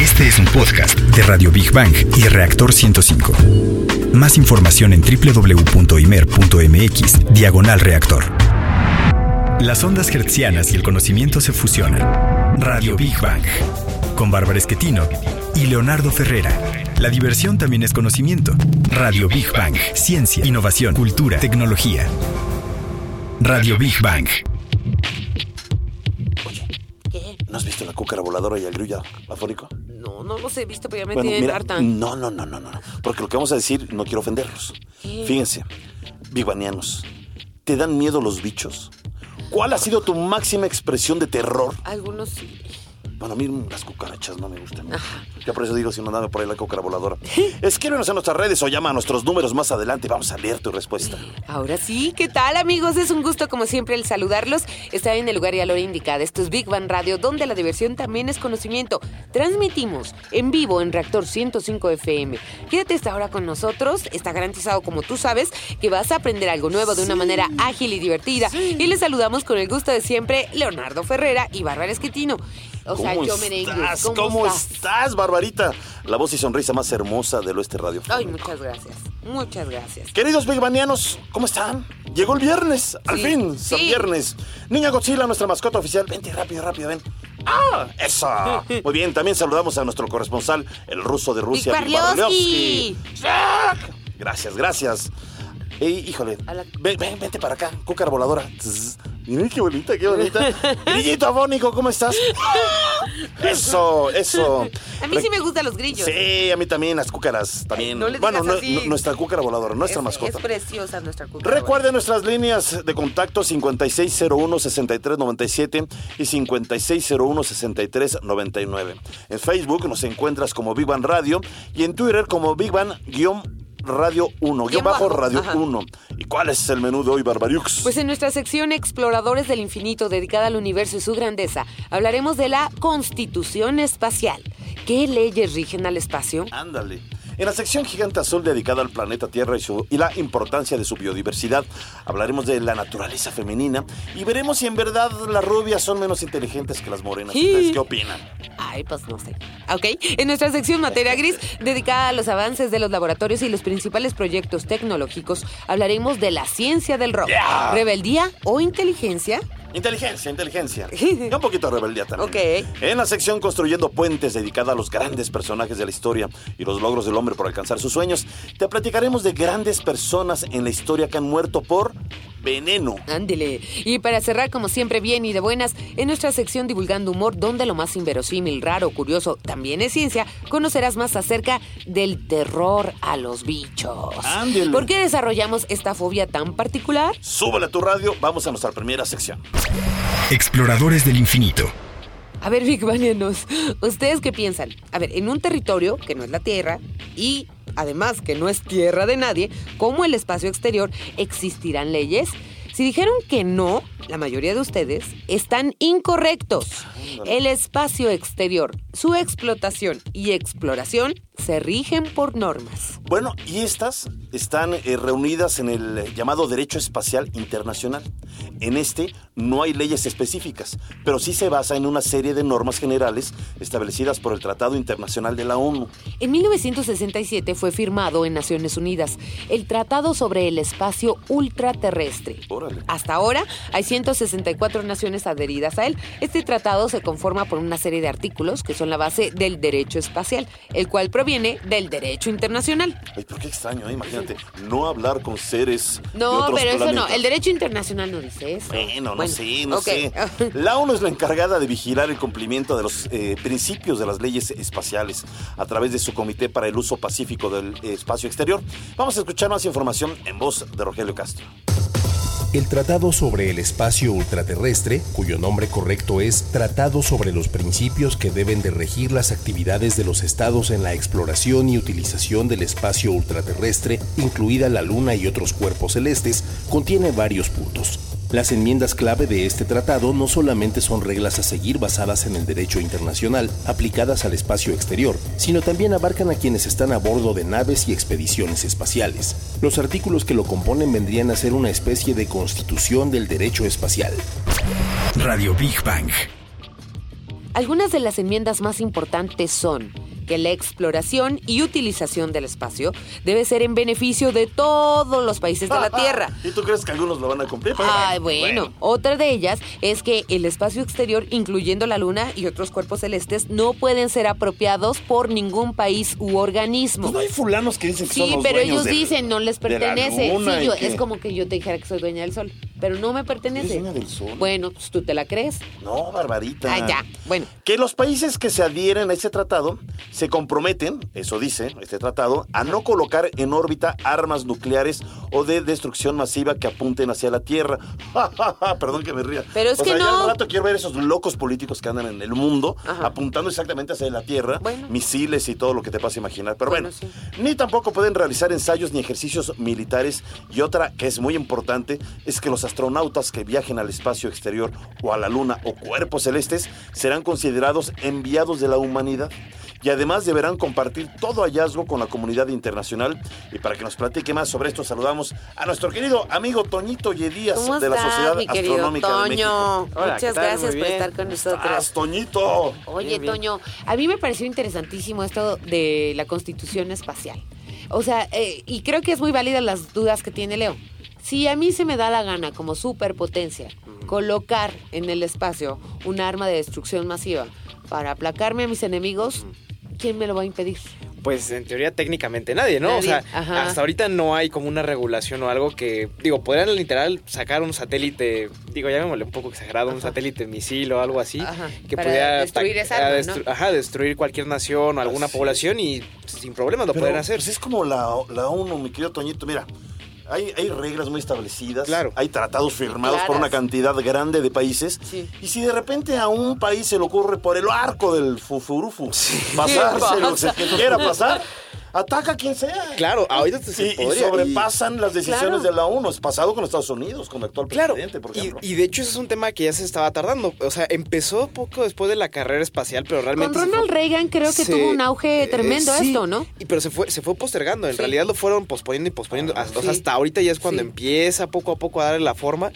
Este es un podcast de Radio Big Bang y Reactor 105. Más información en www.imer.mx, diagonal reactor. Las ondas hertzianas y el conocimiento se fusionan. Radio Big Bang. Con Bárbara Esquetino y Leonardo Ferrera. La diversión también es conocimiento. Radio Big Bang. Ciencia, innovación, cultura, tecnología. Radio Big Bang. ¿Qué? ¿No has visto la cúcara voladora y el grilla afónico? No, no los he visto, pero ya me Bueno, tienen mira, harta. no, no, no, no, no. Porque lo que vamos a decir no quiero ofenderlos. ¿Qué? Fíjense, bigbanianos, ¿te dan miedo los bichos? ¿Cuál ha sido tu máxima expresión de terror? Algunos sí. Bueno, a mí las cucarachas no me gustan. Ya por eso digo, si no nada por ahí la cúcara voladora. Escríbenos en nuestras redes o llama a nuestros números más adelante. Vamos a leer tu respuesta. Ahora sí, ¿qué tal amigos? Es un gusto como siempre el saludarlos. Está en el lugar y a la hora indicada. Esto es Big Bang Radio, donde la diversión también es conocimiento. Transmitimos en vivo en Reactor 105 FM. Quédate esta hora con nosotros. Está garantizado, como tú sabes, que vas a aprender algo nuevo de una manera ágil y divertida. Y les saludamos con el gusto de siempre, Leonardo Ferrera y Bárbara Esquetino. O sea, ¿Cómo yo merengue. estás? ¿Cómo, ¿Cómo estás? estás, Barbarita? La voz y sonrisa más hermosa del oeste radio. Ay, muchas gracias. Muchas gracias. Queridos bigbanianos, ¿cómo están? Llegó el viernes, al Sí, fin, sí. Viernes. Niña Godzilla, nuestra mascota oficial. Vente rápido, rápido, ven. ¡Ah! ¡Eso! Muy bien, también saludamos a nuestro corresponsal, el ruso de Rusia. ¡Zac! Gracias, gracias. Ey, híjole, la- ven, ven, vente para acá, cúcara voladora. Tss. Mira qué bonita, qué bonita. Grillito afónico, ¿cómo estás? Eso, eso. A mí sí me gustan los grillos. Sí, a mí también, las cúcaras también. no bueno, no- así. nuestra cúcara voladora, nuestra es, mascota. Es preciosa nuestra cultura. Recuerden nuestras líneas de contacto 5601-6397 y 5601-6399. En Facebook nos encuentras como Big Bang Radio y en Twitter como Big Bang guion Radio 1, guion bajo bajo, Radio ajá. 1. ¿Y cuál es el menú de hoy, Barbariux? Pues en nuestra sección Exploradores del Infinito dedicada al universo y su grandeza, hablaremos de la Constitución Espacial. ¿Qué leyes rigen al espacio? Ándale. En la sección Gigante Azul dedicada al planeta Tierra y, su- y la importancia de su biodiversidad, hablaremos de la naturaleza femenina y veremos si en verdad las rubias son menos inteligentes que las morenas. Sí. ¿Ustedes qué opinan? Ay, pues no sé. Ok, en nuestra sección Materia Gris, dedicada a los avances de los laboratorios y los principales proyectos tecnológicos, hablaremos de la ciencia del rock. Yeah. ¿Rebeldía o inteligencia? Inteligencia, inteligencia. Y un poquito de rebeldía también. Ok. En la sección Construyendo Puentes, dedicada a los grandes personajes de la historia y los logros del hombre por alcanzar sus sueños, te platicaremos de grandes personas en la historia que han muerto por veneno. Ándele. Y para cerrar, como siempre, bien y de buenas, en nuestra sección Divulgando Humor, donde lo más inverosímil, raro, curioso, también es ciencia, conocerás más acerca del terror a los bichos. Ándele. ¿Por qué desarrollamos esta fobia tan particular? Súbele a tu radio, vamos a nuestra primera sección. Exploradores del infinito. A ver, Big Banianos, ¿ustedes qué piensan? A ver, en un territorio que no es la Tierra y además que no es tierra de nadie, como el espacio exterior, ¿existirán leyes? Si dijeron que no, la mayoría de ustedes están incorrectos. El espacio exterior, su explotación y exploración se rigen por normas. Bueno, y estas están eh, reunidas en el llamado Derecho Espacial Internacional. En este no hay leyes específicas, pero sí se basa en una serie de normas generales establecidas por el Tratado Internacional de la ONU. En 1967 fue firmado en Naciones Unidas el Tratado sobre el Espacio Ultraterrestre. Órale. Hasta ahora hay 164 naciones adheridas a él. Este tratado se conforma por una serie de artículos que son la base del derecho espacial, el cual proviene del derecho internacional. Ay, pero qué extraño, ¿eh? imagínate, no hablar con seres de No, otros pero eso no, el derecho internacional no dice eso. Bueno, no sé, no sé. La ONU es la encargada de vigilar el cumplimiento de los eh, principios de las leyes espaciales a través de su Comité para el Uso Pacífico del Espacio Exterior. Vamos a escuchar más información en voz de Rogelio Castro. El Tratado sobre el Espacio Ultraterrestre, cuyo nombre correcto es Tratado sobre los principios que deben de regir las actividades de los estados en la exploración y utilización del espacio ultraterrestre, incluida la Luna y otros cuerpos celestes, contiene varios puntos. Las enmiendas clave de este tratado no solamente son reglas a seguir basadas en el derecho internacional aplicadas al espacio exterior, sino también abarcan a quienes están a bordo de naves y expediciones espaciales. Los artículos que lo componen vendrían a ser una especie de constitución del derecho espacial. Radio Big Bang. Algunas de las enmiendas más importantes son que la exploración y utilización del espacio debe ser en beneficio de todos los países de la Tierra. ¿Y tú crees que algunos lo van a cumplir? Pero Ay, bueno. Otra de ellas es que el espacio exterior, incluyendo la Luna y otros cuerpos celestes, no pueden ser apropiados por ningún país u organismo. Pues no hay fulanos que dicen que son Sí, los pero dueños ellos dicen no les pertenece. Sí, yo- es como que yo te dijera que soy dueña del sol, pero no me pertenece. ¿Eres dueña del sol? Bueno, pues tú te la crees. No, Barbarita. Ah, ya. Bueno, Que los países que se adhieren a ese tratado se comprometen, eso dice este tratado, a no colocar en órbita armas nucleares o de destrucción masiva que apunten hacia la Tierra. Perdón que me ría. Pero es O que sea, ya no. al rato quiero ver esos locos políticos que andan en el mundo Ajá. apuntando exactamente hacia la Tierra, Bueno. misiles y todo lo que te puedas imaginar. Pero bueno, Bueno, sí. ni tampoco pueden realizar ensayos ni ejercicios militares. Y otra que es muy importante es que los astronautas que viajen al espacio exterior o a la Luna o cuerpos celestes serán considerados enviados de la humanidad. Y además deberán compartir todo hallazgo con la comunidad internacional. Y para que nos platique más sobre esto, saludamos a nuestro querido amigo Toñito Yedías ¿cómo de la estás, Sociedad mi querido Astronómica de México. Toño? Hola, Muchas gracias por estar con nosotros. ¡Estás, Toñito! Oye, Bien, bien. Toño, a mí me pareció interesantísimo esto de la constitución espacial. O sea, eh, y creo que es muy válida las dudas que tiene Leo. Si a mí se me da la gana como superpotencia colocar en el espacio un arma de destrucción masiva para aplacarme a mis enemigos, ¿quién me lo va a impedir? Pues en teoría técnicamente nadie, ¿no? Nadie, O sea, ajá. hasta ahorita no hay como una regulación o algo que, digo, podrían literal sacar un satélite, digo, llamémosle un poco exagerado, un satélite misil o algo así, Ajá, que para pudiera destruir esa arma, destru- ¿no? Ajá, destruir cualquier nación o alguna población y sin problemas lo pueden hacer. pues, es como la, la ONU, mi querido Toñito. Mira, hay, hay reglas muy establecidas. Claro. Hay tratados firmados por una cantidad grande de países. Sí. Y si de repente a un país se le ocurre por el arco del fufurufu pasarse ¿Qué lo que quiera pasar, ataca a quien sea. Claro, ahorita se Y, sobrepasan las decisiones Claro. de la ONU. Es pasado con Estados Unidos, con el actual Claro, presidente, por y, ejemplo. y de hecho ese es un tema que ya se estaba tardando. O sea, empezó poco después de la carrera espacial, pero Con realmente... se Ronald fue- Reagan creo que se- tuvo un auge eh, tremendo sí, esto, ¿no? Y pero se fue, se fue postergando. En Sí. realidad lo fueron posponiendo y posponiendo. hasta, o sea, hasta ahorita ya es cuando Sí. empieza poco a poco a darle la forma.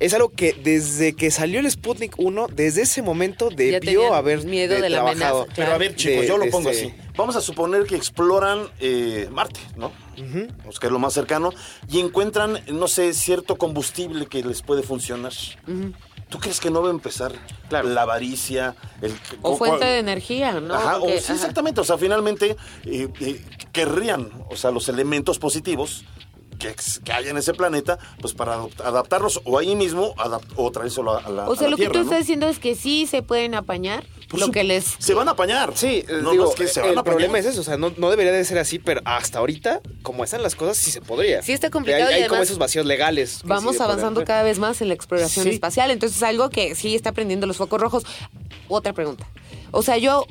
Es algo que desde que salió el Sputnik 1, desde ese momento debió haber miedo de la trabajado. amenaza, Pero a ver, chicos, De- yo lo pongo este- así. Vamos a suponer que exploran eh, Marte, ¿no? Ujú. Pues que es lo más cercano, y encuentran, no sé, cierto combustible que les puede funcionar. ¿Tú crees que no va a empezar Claro. la avaricia? El, O fuente de energía, ¿no? Ajá, o sí, ajá. exactamente. O sea, finalmente eh, eh, querrían, o sea, los elementos positivos que, hay en ese planeta, pues para adaptarlos o ahí mismo o traérselo a, a la O sea, a la lo que tú ¿no? estás diciendo es que sí se pueden apañar lo que les... Se van a apañar. Sí, eh, no, digo, no es que se van el a apañar. problema es eso, o sea, no, no debería de ser así, pero hasta ahorita, como están las cosas, sí se podría. Sí está complicado Hay, y hay como además esos vacíos legales. Vamos sí avanzando cada vez más en la exploración Sí. espacial, entonces es algo que sí está prendiendo los focos rojos. Otra pregunta. O sea, yo,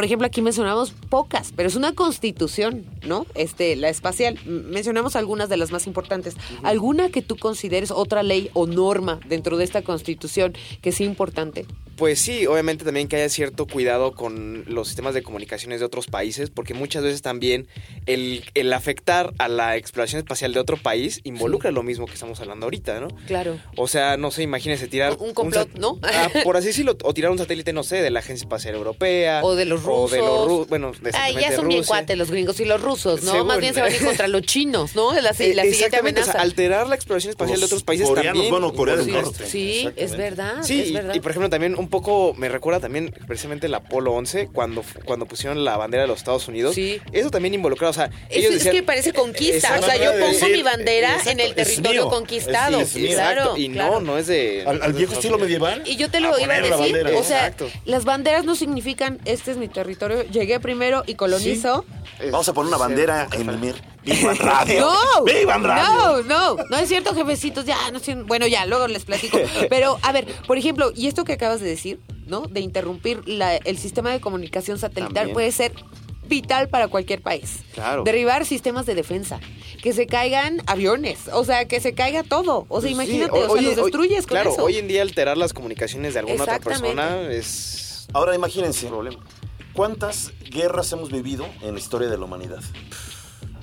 por ejemplo, aquí mencionamos pocas, pero es una constitución, ¿no? Este, la espacial. Mencionamos algunas de las más importantes. ¿Alguna que tú consideres otra ley o norma dentro de esta constitución que sea importante? Pues sí, obviamente también que haya cierto cuidado con los sistemas de comunicaciones de otros países, porque muchas veces también el, el afectar a la exploración espacial de otro país involucra lo mismo que estamos hablando ahorita, ¿no? Claro. O sea, no sé, imagínese tirar... Un complot, ¿no? Ah, por así decirlo, o tirar un satélite, no sé, de la Agencia Espacial Europea. O de los O de los rusos. ru- bueno, de Ay, ya son bien cuates los gringos y los rusos, ¿no? Según- Más bien se van a ir contra los chinos, ¿no? La, la Eh, siguiente exactamente, o amenaza. sea, alterar la exploración espacial Los de otros países coreanos, también. bueno, Corea del. Norte. sí, es verdad, Sí, es y- verdad. y, por ejemplo también un poco me recuerda también precisamente el Apolo 11 cuando, cuando pusieron la bandera de los Estados Unidos. Sí. Eso también involucraba, o sea, Es, ellos es decían- que parece conquista. O sea, yo pongo Decir, mi bandera exacto, en el territorio conquistado. Es- es claro, y claro. no, no es de... Al, al viejo estilo medieval. Y yo te lo iba a la decir, o sea, las banderas no significan este es mi territorio, llegué primero y colonizo. Vamos a poner una Sí, bandera sí, en el Mir. ¡Vivan Radio! No, ¡Vivan Radio! no, no, no es cierto, jefecitos, ya, no sé, bueno, ya, luego les platico. Pero, a ver, por ejemplo, y esto que acabas de decir, ¿no? De interrumpir la- el sistema de comunicación satelital También. puede ser vital para cualquier país. Claro. Derribar sistemas de defensa, que se caigan aviones, o sea, que se caiga todo. O sea, Sí, imagínate, o- o sea, oye, los hoy- destruyes con Claro, eso. hoy en día alterar las comunicaciones de alguna otra persona es... Ahora imagínense, problema. ¿Cuántas guerras hemos vivido en la historia de la humanidad?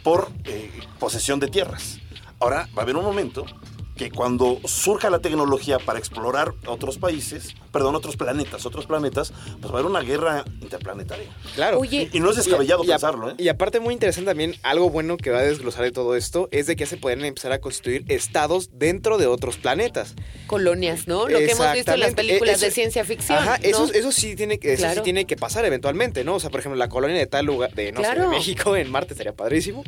Por eh, posesión de tierras. Ahora va a haber un momento que cuando surja la tecnología para explorar otros países, perdón, otros planetas, otros planetas, pues va a haber una guerra interplanetaria. Claro. Oye, Y no es descabellado Y pensarlo, ¿eh? Y aparte muy interesante también, algo bueno que va a desglosar de todo esto es de que ya se pueden empezar a constituir estados dentro de otros planetas. colonias, ¿no? Lo que hemos visto en las Exactamente. películas Eso- de ciencia ficción. Ajá, ¿no? eso, eso sí tiene que, eso sí tiene que pasar eventualmente, ¿no? O sea, por ejemplo, la colonia de tal lugar, de no sé, Claro. de México, en Marte estaría padrísimo.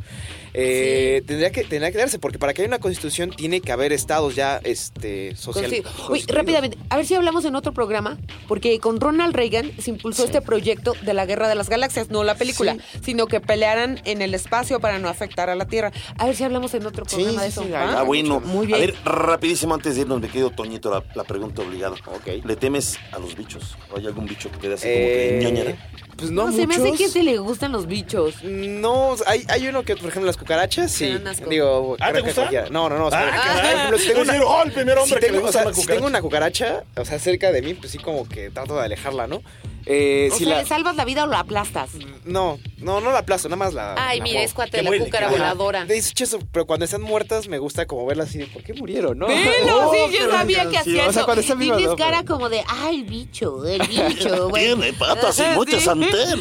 Eh, tendría que tendría que darse, porque para que haya una constitución tiene que haber estados ya este social. Consigo. Uy, rápidamente, a ver si hablamos en otro programa, porque con Ronald Reagan se impulsó este proyecto de la Guerra de las Galaxias, no la película, sino que pelearan en el espacio para no afectar a la Tierra. A ver si hablamos en otro Sí, programa de eso. Ah, bueno. Muy bien. A ver, rapidísimo antes de irnos, me quedo Toñito la, la pregunta obligada. Ok. ¿Le temes a los bichos? ¿O hay algún bicho que te dé así como Eh, que ñañara? Pues no, no, se me hace muchos. que se le gustan los bichos. No, hay, hay uno que, por ejemplo, las cucarachas, sí. Digo, ¿Ah, te gusta? cualquiera. No, no, no. o sea, Ah, por caray. ejemplo, si tengo Es decir, una, oh, el primer hombre si que tengo, le gusta o sea, una si cucaracha. tengo una cucaracha, o sea, cerca de mí, pues sí como que trato de alejarla, ¿no? Eh, O si sea, la- ¿le salvas la vida o la aplastas? No, no, no la aplasto, nada más la. Ay, la mira, es cuate la cúcara voladora. De hecho, eso, pero cuando están muertas me gusta como verlas así de ¿por qué murieron, no? Velo, Oh, sí, qué yo sabía que hacía O sea, cuando están vivas, Tienes no, cara pero- como de, ay, bicho, el bicho. güey. Tiene patas y muchas sí. antenas.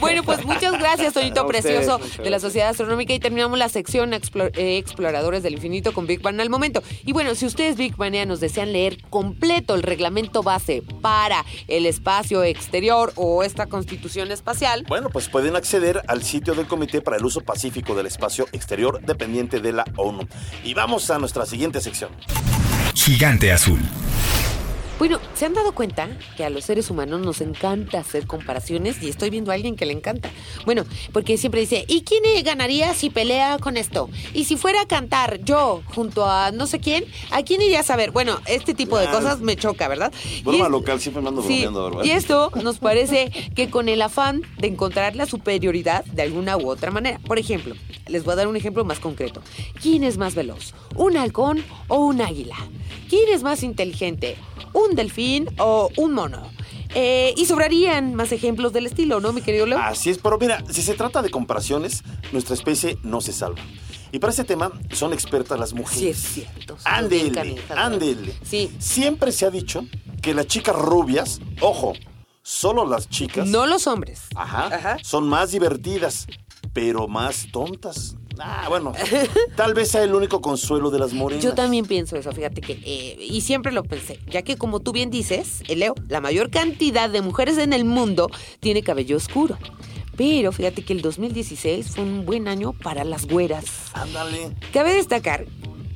Bueno, pues muchas gracias, Toñito ustedes, Precioso de la. Sociedad Astronómica y terminamos la sección eh, Exploradores del Infinito con Big Bang al momento. Y bueno, si ustedes Big Banianos desean leer completo el reglamento base para el espacio exterior o esta constitución espacial, Bueno, pues pueden acceder al sitio del Comité para el Uso Pacífico del Espacio Exterior dependiente de la ONU. Y vamos a nuestra siguiente sección. Gigante azul. Bueno, ¿se han dado cuenta que a los seres humanos nos encanta hacer comparaciones? Y estoy viendo a alguien que le encanta. Bueno, porque siempre dice, ¿y quién ganaría si pelea con esto? Y si fuera a cantar yo junto a no sé quién, ¿a quién irías a ver? Bueno, este tipo de cosas me choca, ¿verdad? Broma Y es- local, siempre me ando Sí, ¿verdad? y esto nos parece que con el afán de encontrar la superioridad de alguna u otra manera. Por ejemplo, les voy a dar un ejemplo más concreto. ¿Quién es más veloz? ¿Un halcón o un águila? ¿Quién es más inteligente? ¿Un delfín o un mono? Eh, y sobrarían más ejemplos del estilo, ¿no, mi querido Leo? Así es, pero mira, si se trata de comparaciones, nuestra especie no se salva. Y para ese tema son expertas las mujeres. Sí, es cierto. Ándele, ándele. Sí. Siempre se ha dicho que las chicas rubias, ojo, solo las chicas, No los hombres. ajá, Ajá. son más divertidas, pero más tontas. Ah, bueno, tal vez sea el único consuelo de las morenas. Yo también pienso eso, fíjate que, eh, y siempre lo pensé, ya que como tú bien dices, eh, Leo, la mayor cantidad de mujeres en el mundo tiene cabello oscuro. Pero fíjate que el 2016 fue un buen año para las güeras. Ándale. Cabe destacar,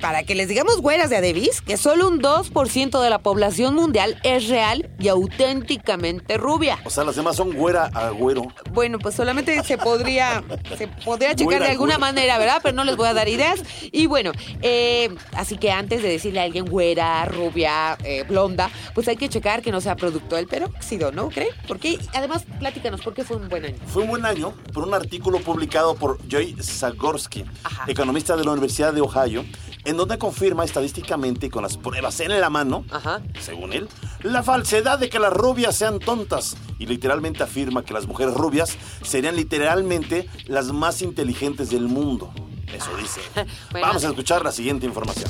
para que les digamos güeras de Adebis, que solo un 2% de la población mundial es real y auténticamente rubia. O sea, las demás son güera a güero. Bueno, pues solamente se podría, se podría checar Güera, de alguna güera. manera, ¿verdad? Pero no les voy a dar ideas. Y bueno, eh, así que antes de decirle a alguien güera, rubia, eh, blonda, pues hay que checar que no sea producto del peróxido, ¿no cree? Porque además, platícanos, ¿por qué fue un buen año? Fue un buen año por un artículo publicado por Joy Zagorsky, Ajá. economista de la Universidad de Ohio, en donde confirma estadísticamente con las pruebas en la mano, Ajá. según él, la falsedad de que las rubias sean tontas y literalmente afirma que las mujeres rubias serían literalmente las más inteligentes del mundo. Eso dice. Bueno. Vamos a escuchar la siguiente información.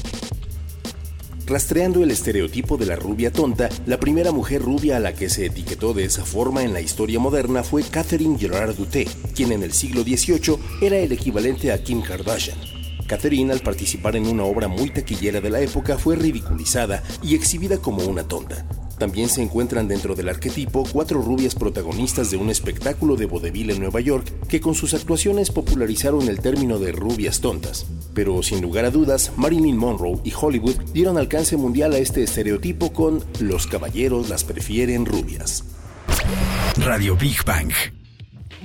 Rastreando el estereotipo de la rubia tonta, la primera mujer rubia a la que se etiquetó de esa forma en la historia moderna fue Catherine Gerard Duté, quien en el siglo XVIII era el equivalente a Kim Kardashian. Catherine, al participar en una obra muy taquillera de la época, fue ridiculizada y exhibida como una tonta. También se encuentran dentro del arquetipo cuatro rubias protagonistas de un espectáculo de vodevil en Nueva York que con sus actuaciones popularizaron el término de rubias tontas. Pero sin lugar a dudas, Marilyn Monroe y Hollywood dieron alcance mundial a este estereotipo con Los caballeros las prefieren rubias. Radio Big Bang.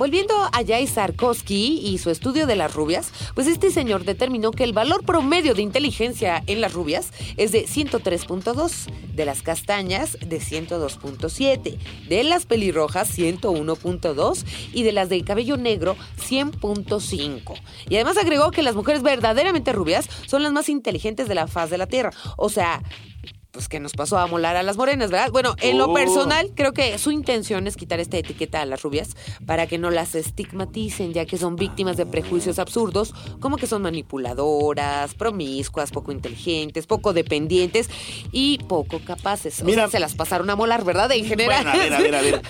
Volviendo a Jay Sarkovsky y su estudio de las rubias, pues este señor determinó que el valor promedio de inteligencia en las rubias es de 103.2, de las castañas de 102.7, de las pelirrojas 101.2 y de las de cabello negro 100.5. Y además agregó que las mujeres verdaderamente rubias son las más inteligentes de la faz de la Tierra. O sea, pues que nos pasó a molar a las morenas, ¿verdad? Bueno, en lo Oh. personal, creo que su intención es quitar esta etiqueta a las rubias para que no las estigmaticen, ya que son víctimas de prejuicios absurdos, como que son manipuladoras, promiscuas, poco inteligentes, poco dependientes y poco capaces. O Mira- sea, se las pasaron a molar, ¿verdad? En general. Bueno, a ver, a ver, a ver.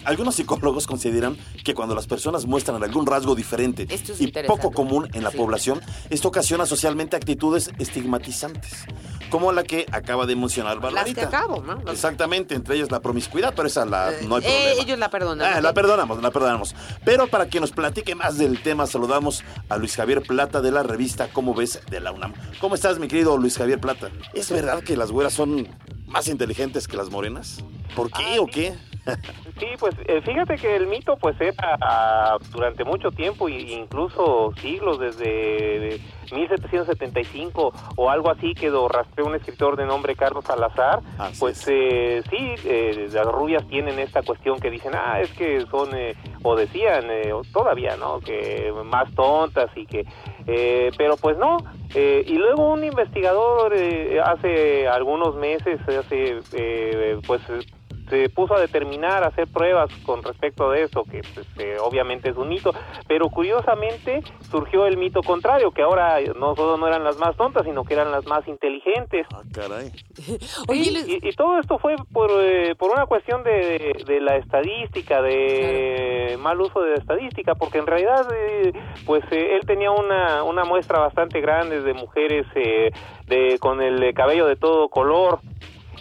Algunos psicólogos consideran que cuando las personas muestran algún rasgo diferente es y poco común en la Sí. población, esto ocasiona socialmente actitudes estigmatizantes, como la que acaba de mencionar Las Barbarita. que acabo, ¿no? Las- Exactamente, entre ellas la promiscuidad, pero esa la, no hay Eh, problema. ellos la perdonan. Ah, la perdonamos, la perdonamos. Pero para que nos platique más del tema, saludamos a Luis Javier Plata de la revista ¿Cómo ves? de la UNAM. ¿Cómo estás, mi querido Luis Javier Plata? ¿Es verdad que las güeras son más inteligentes que las morenas? ¿Por qué Ah, o qué? Sí, pues eh, fíjate que el mito pues era durante mucho tiempo e incluso siglos desde 1775 o algo así que lo rastreó un escritor de nombre Carlos Salazar, pues es. eh, sí, eh, las rubias tienen esta cuestión que dicen, ah, es que son, eh, o decían, eh, todavía, ¿no? Que más tontas y que, eh, pero pues no. Eh, y luego un investigador eh, hace algunos meses, hace, eh, pues se puso a determinar, a hacer pruebas con respecto de eso, que pues, eh, obviamente es un mito, pero curiosamente surgió el mito contrario, que ahora no solo no eran las más tontas, sino que eran las más inteligentes. Ah, caray. Oye, y, y todo esto fue por, eh, por una cuestión de, de la estadística, de mal uso de la estadística, porque en realidad, eh, pues eh, él tenía una, una muestra bastante grande de mujeres eh, de, con el cabello de todo color.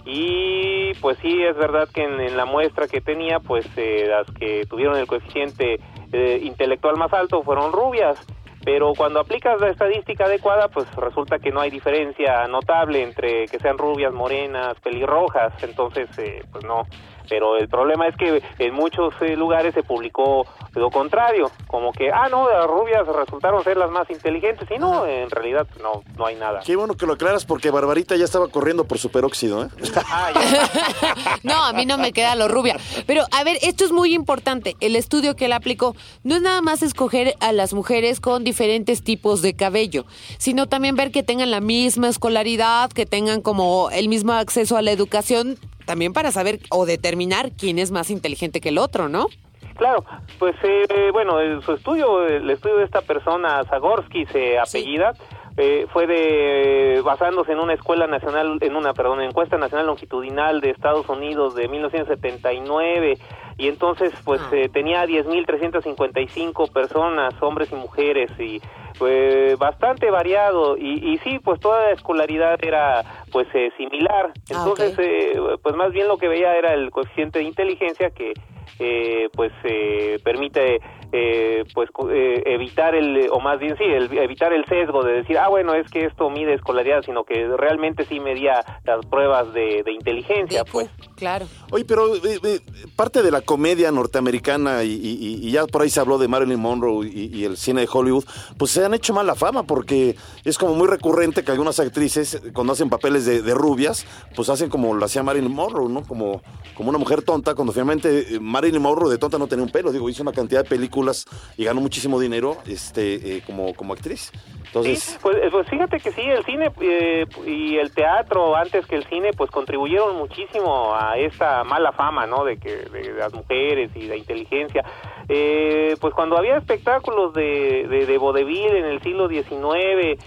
Y pues sí, es verdad que en, la muestra que tenía, pues eh, las que tuvieron el coeficiente eh, intelectual más alto fueron rubias. Pero cuando aplicas la estadística adecuada, pues resulta que no hay diferencia notable entre que sean rubias, morenas, pelirrojas. Entonces, eh, pues no. Pero el problema es que en muchos eh, lugares se publicó lo contrario, como que, ah, no, las rubias resultaron ser las más inteligentes. Y no, en realidad no, no hay nada. Qué bueno que lo aclaras porque Barbarita ya estaba corriendo por superóxido, ¿eh? Ah. No, a mí no me queda lo rubia. Pero, a ver, esto es muy importante. El estudio que él aplicó no es nada más escoger a las mujeres con diferentes tipos de cabello, sino también ver que tengan la misma escolaridad, que tengan como el mismo acceso a la educación, también para saber o determinar quién es más inteligente que el otro, ¿no? Claro, pues eh, bueno, su estudio, el estudio de esta persona, Zagorsky, se apellida, eh, fue de basándose en una escuela nacional, en una, perdón, encuesta nacional longitudinal de Estados Unidos de 1979 y entonces pues Ah. eh, tenía 10.355 personas, hombres y mujeres y pues bastante variado y, y sí, pues toda la escolaridad era pues eh, similar, Ah, entonces eh, pues más bien lo que veía era el coeficiente de inteligencia que eh, pues eh, permite eh, pues eh, evitar el o más bien sí el, evitar el sesgo de decir ah bueno es que esto mide escolaridad sino que realmente sí medía las pruebas de, de inteligencia De pues claro. Oye, pero eh, eh, parte de la comedia norteamericana y, y- y ya por ahí se habló de Marilyn Monroe y, y el cine de Hollywood, pues se han hecho mala fama porque es como muy recurrente que algunas actrices eh, cuando hacen papeles de, de rubias, pues hacen como lo hacía Marilyn Monroe, ¿no? Como, como una mujer tonta, cuando finalmente eh, Marilyn Monroe de tonta no tenía un pelo, digo, hizo una cantidad de películas y ganó muchísimo dinero este, eh, como, como actriz. Entonces, Sí, pues, eh, pues fíjate que sí, el cine eh, y el teatro, antes que el cine, pues contribuyeron muchísimo a esta mala fama, ¿no? De que de las mujeres y la inteligencia. Eh, pues cuando había espectáculos de, de, de vodevil en el siglo XIX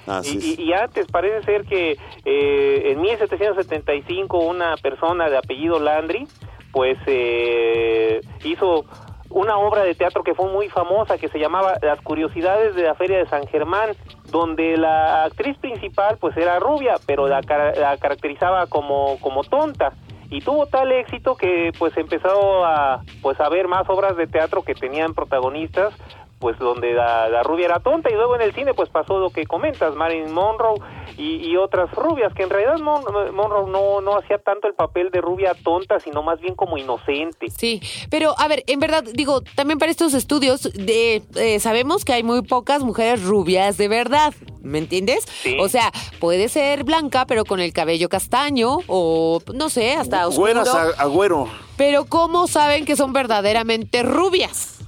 y antes parece ser que eh, en 1775 una persona de apellido Landry, pues eh, hizo una obra de teatro que fue muy famosa que se llamaba Las curiosidades de la Feria de San Germán, donde la actriz principal pues era rubia, pero la, la caracterizaba como, como tonta. Y tuvo tal éxito que pues empezó a pues a ver más obras de teatro que tenían protagonistas pues donde la, la rubia era tonta y luego en el cine pues pasó lo que comentas, Marilyn Monroe y, y otras rubias, que en realidad Mon- Monroe no, no hacía tanto el papel de rubia tonta, sino más bien como inocente. Sí, pero a ver, en verdad, digo, también para estos estudios, de, eh, sabemos que hay muy pocas mujeres rubias de verdad, ¿me entiendes? Sí. O sea, puede ser blanca, pero con el cabello castaño, o no sé, hasta oscuro. güeras a- agüero. Pero ¿cómo saben que son verdaderamente rubias?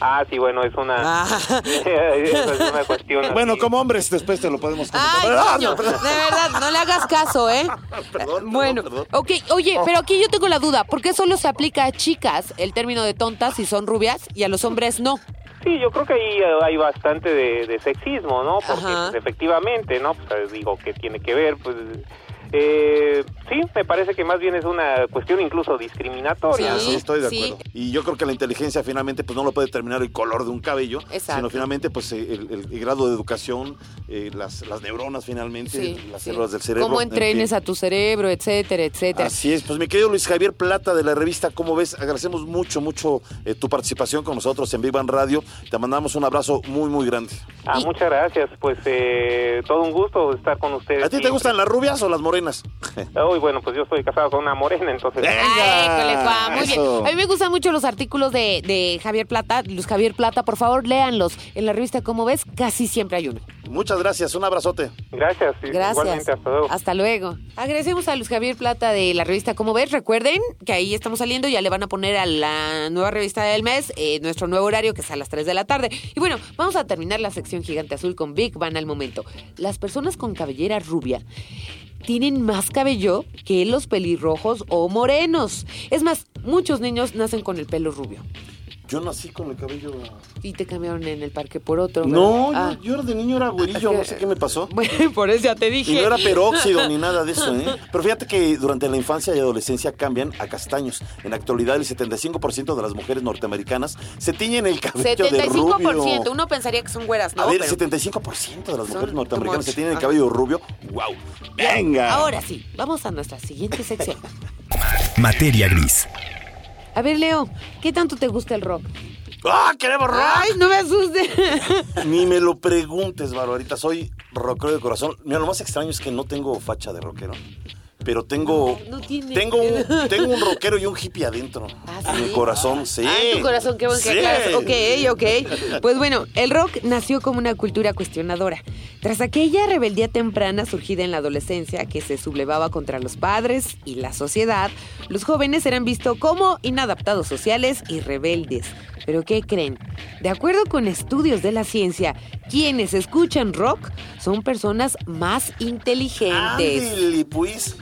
Ah, sí, bueno, es una, Ah. es una cuestión. Bueno, así. como hombres después te lo podemos Ay, comentar. Ah, no, de verdad, no le hagas caso, ¿eh? Perdón, Bueno, perdón, ok, oye, pero aquí yo tengo la duda, ¿por qué solo se aplica a chicas el término de tontas si son rubias y a los hombres no? Sí, yo creo que ahí eh, hay bastante de, de sexismo, ¿no? Porque pues, efectivamente, ¿no? Pues digo que tiene que ver, pues eh, sí, me parece que más bien es una cuestión incluso discriminatoria. Sí. Sí, estoy de sí. acuerdo. Y yo creo que la inteligencia finalmente pues no lo puede determinar el color de un cabello, Exacto. sino finalmente pues eh, el, el- el grado de educación, eh, las, las neuronas finalmente, Sí, las sí. células del cerebro. Cómo en entrenes fin. a tu cerebro, etcétera, etcétera. Así es, pues mi querido Luis Javier Plata de la revista ¿Cómo ves? Agradecemos mucho, mucho eh, tu participación con nosotros en Vivan Radio. Te mandamos un abrazo muy, muy grande. Ah, muchas gracias, pues eh, todo un gusto estar con ustedes. ¿A ti te gustan las rubias o las morenas? Uy, bueno, pues yo estoy casado con una morena, entonces... Venga, Ay, Juan, muy bien. A mí me gustan mucho los artículos de, de Javier Plata, Luz Javier Plata, por favor, léanlos. En la revista Como ves, casi siempre hay uno. Muchas gracias, un abrazote. Gracias, sí, Gracias. igualmente, hasta luego. Hasta luego. Agradecemos a Luz Javier Plata de la revista Como ves. Recuerden que ahí estamos saliendo, ya le van a poner a la nueva revista del mes eh, nuestro nuevo horario que es a las 3 de la tarde. Y bueno, vamos a terminar la sección Gigante Azul con Big Van al momento. Las personas con cabellera rubia tienen más cabello que los pelirrojos o morenos. Es más, muchos niños nacen con el pelo rubio. Yo nací con el cabello... Y te cambiaron en el parque por otro. No, ¿verdad? yo, yo era de niño era güerillo, no sé qué me pasó. Ah. Bueno, por eso ya te dije. Y no era peróxido ni nada de eso, ¿eh? Pero fíjate que durante la infancia y adolescencia cambian a castaños. En la actualidad, el 75% de las mujeres norteamericanas se tiñen el cabello de 75%. rubio. Uno pensaría que son güeras, ¿no? a ver, Pero- 75% de las Son mujeres norteamericanas se tienen el cabello rubio. ¡Wow! ¡Venga! Ahora sí, vamos a nuestra siguiente sección. Materia gris. A ver, Leo, ¿qué tanto te gusta el rock? ¡Ah, queremos rock! ¡Ay, no me asustes! Ni me lo preguntes, Barbarita. Soy rockero de corazón. Mira, lo más extraño es que no tengo facha de rockero. Pero tengo. No, no tiene. Tengo un, tengo un rockero y un hippie adentro. ¿Ah, En sí? mi corazón, sí. Ah, tu corazón, qué buen que Sí. Ok, ok. Pues bueno, el rock nació como una cultura cuestionadora. Tras aquella rebeldía temprana surgida en la adolescencia que se sublevaba contra los padres y la sociedad, los jóvenes eran vistos como inadaptados sociales y rebeldes. ¿Pero qué creen? De acuerdo con estudios de la ciencia, quienes escuchan rock son personas más inteligentes. Pues.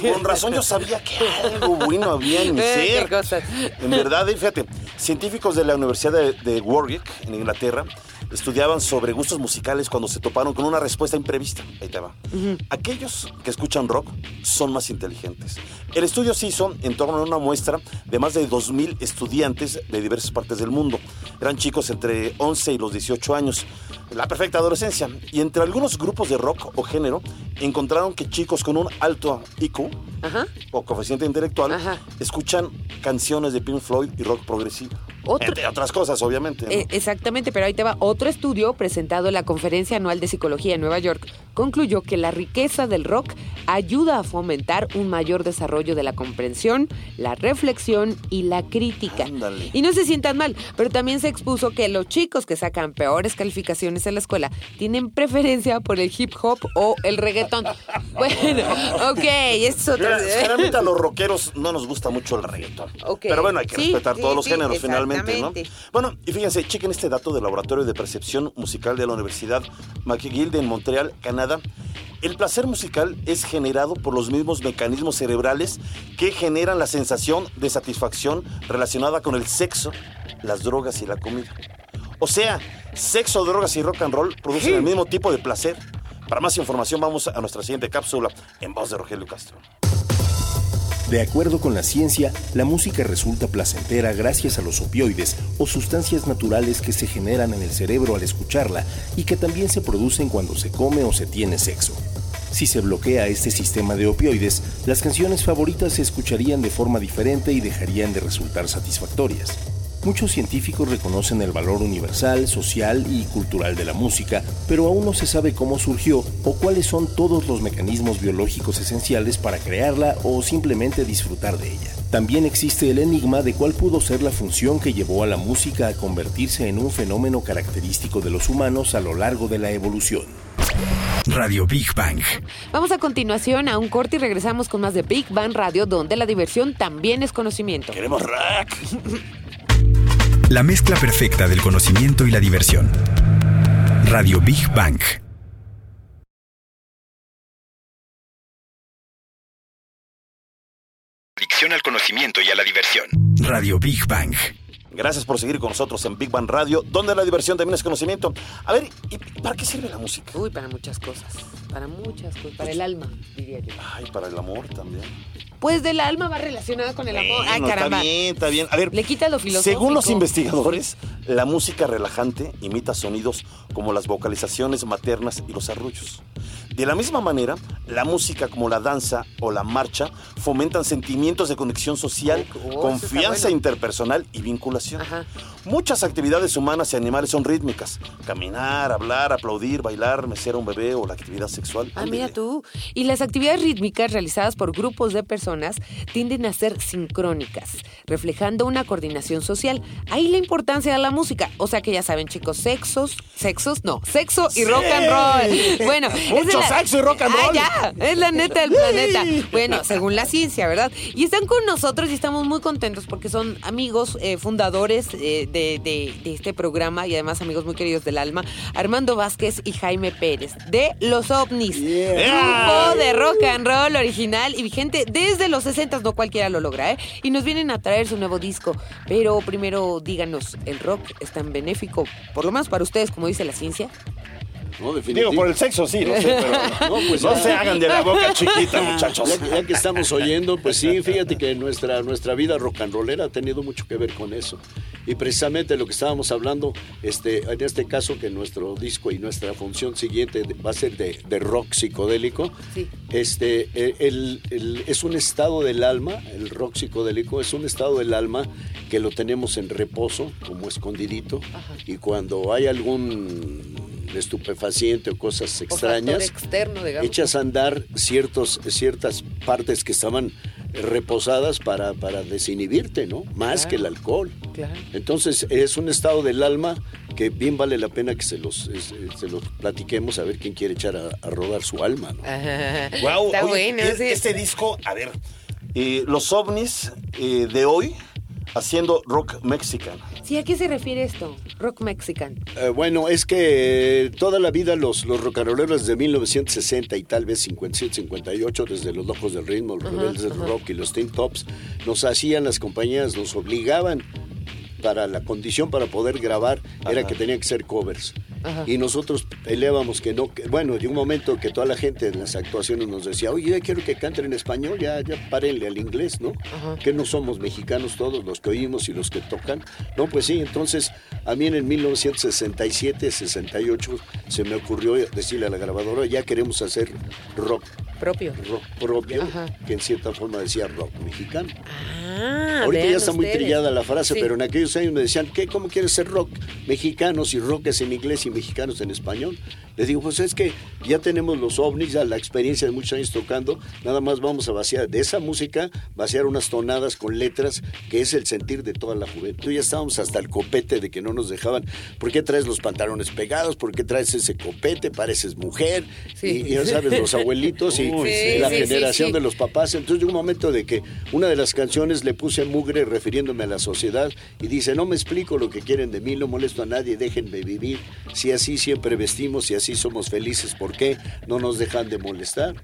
Con razón yo sabía que algo bueno había en mi ser. En verdad, eh, fíjate, científicos de la Universidad de, de Warwick, en Inglaterra, estudiaban sobre gustos musicales cuando se toparon con una respuesta imprevista. Ahí te va. Aquellos que escuchan rock son más inteligentes. El estudio se hizo en torno a una muestra de más de 2.000 estudiantes de diversas partes del mundo. Eran chicos entre 11 y los 18 años, la perfecta adolescencia. Y entre algunos grupos de rock o género, encontraron que chicos con un alto IQ Ajá. o coeficiente intelectual Ajá. escuchan canciones de Pink Floyd y rock progresivo. Otro- Entre otras cosas, obviamente. ¿no? Eh, exactamente, pero ahí te va. Otro estudio presentado en la Conferencia Anual de Psicología en Nueva York concluyó que la riqueza del rock ayuda a fomentar un mayor desarrollo de la comprensión, la reflexión y la crítica. Ándale. Y no se sientan mal, pero también se expuso que los chicos que sacan peores calificaciones en la escuela tienen preferencia por el hip hop o el reggaetón. Bueno, ok, es otro... Mira, generalmente a los rockeros no nos gusta mucho el reggaetón. Ok. Pero bueno, hay que Sí, respetar sí, todos los géneros finalmente, Bueno, y fíjense, chequen este dato del Laboratorio de Percepción Musical de la Universidad McGill de Montreal, Canadá. El placer musical es generado por los mismos mecanismos cerebrales que generan la sensación de satisfacción relacionada con el sexo, las drogas y la comida. O sea, sexo, drogas y rock and roll producen el mismo tipo de placer. Para más información vamos a nuestra siguiente cápsula en voz de Rogelio Castro. De acuerdo con la ciencia, la música resulta placentera gracias a los opioides o sustancias naturales que se generan en el cerebro al escucharla y que también se producen cuando se come o se tiene sexo. Si se bloquea este sistema de opioides, las canciones favoritas se escucharían de forma diferente y dejarían de resultar satisfactorias. Muchos científicos reconocen el valor universal, social y cultural de la música, pero aún no se sabe cómo surgió o cuáles son todos los mecanismos biológicos esenciales para crearla o simplemente disfrutar de ella. También existe el enigma de cuál pudo ser la función que llevó a la música a convertirse en un fenómeno característico de los humanos a lo largo de la evolución. Radio Big Bang. Vamos a continuación a un corte y regresamos con más de Big Bang Radio, donde la diversión también es conocimiento. Queremos rock. La mezcla perfecta del conocimiento y la diversión. Radio Big Bang. Adicción al conocimiento y a la diversión. Radio Big Bang. Gracias por seguir con nosotros en Big Bang Radio, donde la diversión también es conocimiento. A ver, ¿y para qué sirve la música? Uy, para muchas cosas. Para muchas cosas. Para el alma, diría yo. Ay, para el amor también. Pues del alma va relacionada con el amor. Ay, Bueno, caramba. Está bien, está bien. A ver, Le quita lo filosófico. según los investigadores, la música relajante imita sonidos como las vocalizaciones maternas y los arrullos. De la misma manera, la música como la danza o la marcha fomentan sentimientos de conexión social, Oh, confianza bueno. interpersonal y vinculación. Ajá. Muchas actividades humanas y animales son rítmicas. Caminar, hablar, aplaudir, bailar, mecer a un bebé o la actividad sexual. Ah, mira tú. Y las actividades rítmicas realizadas por grupos de personas tienden a ser sincrónicas, reflejando una coordinación social. Ahí la importancia de la música. O sea que ya saben, chicos, sexos, sexos, no, sexo y rock and roll. Bueno, es de sexo y rock and roll. Ah, ya, es la neta del planeta. Bueno, según la ciencia, ¿verdad? Y están con nosotros y estamos muy contentos porque son amigos eh, fundadores eh, de, de- de este programa y además amigos muy queridos del alma, Armando Vázquez y Jaime Pérez, de Los OVNIs. Grupo de rock and roll original y vigente desde los 60, no cualquiera lo logra, ¿eh? Y nos vienen a traer su nuevo disco. Pero primero díganos, ¿el rock es tan benéfico, por lo menos para ustedes, como dice la ciencia? No, Digo, por el sexo sí, no sé, pero No, pues no ya. se hagan de la boca chiquita, muchachos. Ya, que- ya que estamos oyendo, pues sí, fíjate que nuestra, nuestra vida rock and rollera ha tenido mucho que ver con eso. Y precisamente lo que estábamos hablando, este, en este caso, que nuestro disco y nuestra función siguiente va a ser de, de rock psicodélico. Sí. Este, eh, el- el- es un estado del alma, el rock psicodélico es un estado del alma que lo tenemos en reposo, como escondidito, y cuando hay algún estupefaciente o cosas O extrañas, externo, digamos. echas a andar ciertos, ciertas partes que estaban reposadas para, para desinhibirte, ¿no? Más Claro. que el alcohol. Claro. Entonces es un estado del alma que bien vale la pena que se los, es- eh, se los platiquemos a ver quién quiere echar a, a rodar su alma, ¿no? Guau, Está oye, bueno, es- sí. Este disco, a ver, eh, los ovnis eh, de hoy haciendo rock mexicano. Sí, ¿a qué se refiere esto? Rock mexican. Eh, bueno, es que eh, toda la vida los, los rocanroleros de 1960 y tal vez 57, 58, desde los Locos del Ritmo, los Rebeldes del Rock y los Teen Tops, nos hacían las compañías, nos obligaban para la condición para poder grabar era que tenían que ser covers. Ajá. Y nosotros peleábamos que no, que- bueno, llegó un momento que toda la gente en las actuaciones nos decía, oye, ya quiero que canten en español, ya, ya párenle al inglés, ¿no? Ajá. Que no somos mexicanos todos los que oímos y los que tocan. No, pues sí, entonces a mí en el 1967, 68 se me ocurrió decirle a la grabadora, ya queremos hacer rock, Propio. rock propio, Ajá. que en cierta forma decía rock mexicano. Ah, Ahorita ya está muy trillada la frase, Sí. pero en aquellos años me decían, ¿qué? ¿Cómo quieres ser rock? Mexicanos y rock es en inglés y mexicanos en español. Les digo, pues es que ya tenemos los ovnis, ya la experiencia de muchos años tocando, nada más vamos a vaciar de esa música, vaciar unas tonadas con letras, que es el sentir de toda la juventud. Ya estábamos hasta el copete de que no nos dejaban. ¿Por qué traes los pantalones pegados? ¿Por qué traes ese copete? Pareces mujer. Sí. Y, y ya sabes, los abuelitos y Uy, y sí, la sí, generación de los papás. Entonces llegó un momento de que una de las canciones le puse mugre refiriéndome a la sociedad y dice, no me explico lo que quieren de mí, no molesto a nadie, déjenme vivir. Si así siempre vestimos, si así somos felices, ¿por qué no nos dejan de molestar?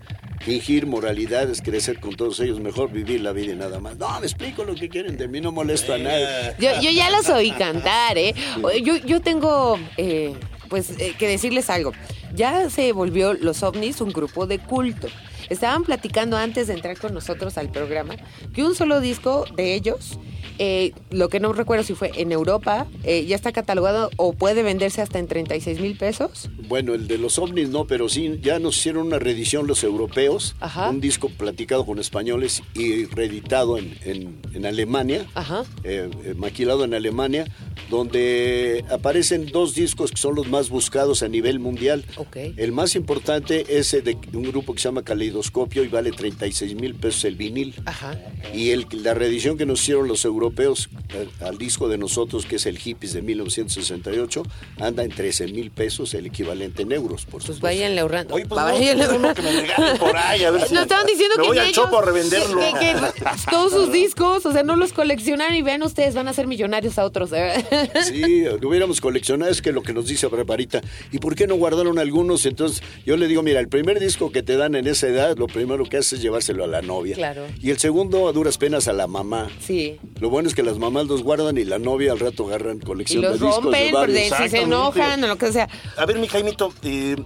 Fingir moralidades, crecer con todos ellos, mejor vivir la vida y nada más. No, me explico lo que quieren de mí, no molesto a nadie. Yo, yo ya los oí cantar, ¿eh? Yo, yo tengo, eh, pues, eh, que decirles algo. Ya se volvió Los OVNIs un grupo de culto. Estaban platicando antes de entrar con nosotros al programa que un solo disco de ellos, eh, lo que no recuerdo si fue en Europa, eh, ya está catalogado o puede venderse hasta en 36 mil pesos. Bueno, el de los ovnis no, pero sí, ya nos hicieron una reedición los europeos, Ajá. un disco platicado con españoles y reeditado en, en- en Alemania, Ajá. eh, maquilado en Alemania, donde aparecen dos discos que son los más buscados a nivel mundial. Ok. El más importante es de un grupo que se llama Caleidoscopio y vale 36 mil pesos el vinil. Ajá. Y el, la reedición que nos hicieron los europeos eh, al disco de nosotros, que es el Hippies de 1968, anda en 13 mil pesos, el equivalente en euros, por Pues supuesto. váyanle ahorrando. Oye, pues no, uno ahorrando. que me regalen por ahí, a ver si Nos estaban diciendo me que voy al chopo a revenderlo. que- que todos sus discos, o sea, no los coleccionaron y vean ustedes, van a ser millonarios a otros. ¿eh? Sí, lo hubiéramos coleccionado, es que lo que nos dice Barbarita, ¿y por qué no guardaron algunos? Entonces yo le digo, mira, el primer disco que te dan en esa edad, lo primero que haces es llevárselo a la novia. Claro. Y el segundo, a duras penas, a la mamá. Sí. Lo bueno es que las mamás los guardan y la novia al rato agarran Y colección de los discos de rompen, porque varios. si se enojan o lo que sea. A ver, mi Jaimito, eh,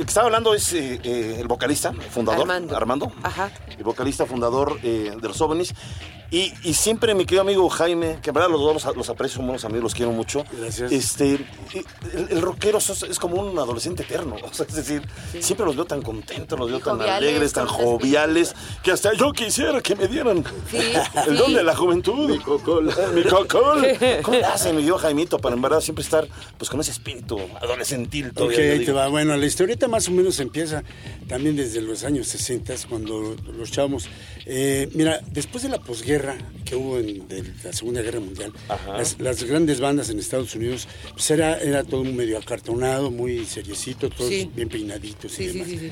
el que estaba hablando es eh, eh, el vocalista, fundador, Armando. Ajá. el vocalista fundador eh, de los OVNIs. Y, y siempre mi querido amigo Jaime, que en verdad los dos los, aprecio, somos unos amigos, los quiero mucho. Gracias. Este, el, el rockero es, es como un adolescente eterno. O sea, es decir, siempre los veo tan contentos, los veo tan joviales, alegres, tan joviales, que hasta yo quisiera que me dieran Sí, el sí. don de la juventud. Mi cocol. Mi cocol. ¿Cómo le hacen, mi querido Jaimito, para en verdad siempre estar pues con ese espíritu adolescentil Ok, todavía? yo ahí te va. Bueno, la historieta más o menos empieza también desde los años 60, cuando los chavos... eh, mira, después de la posguerra que hubo en de la Segunda Guerra Mundial, las, las grandes bandas en Estados Unidos, pues era, era todo medio acartonado, muy seriecito, todos Sí. bien peinaditos Sí, y sí, demás. sí, sí.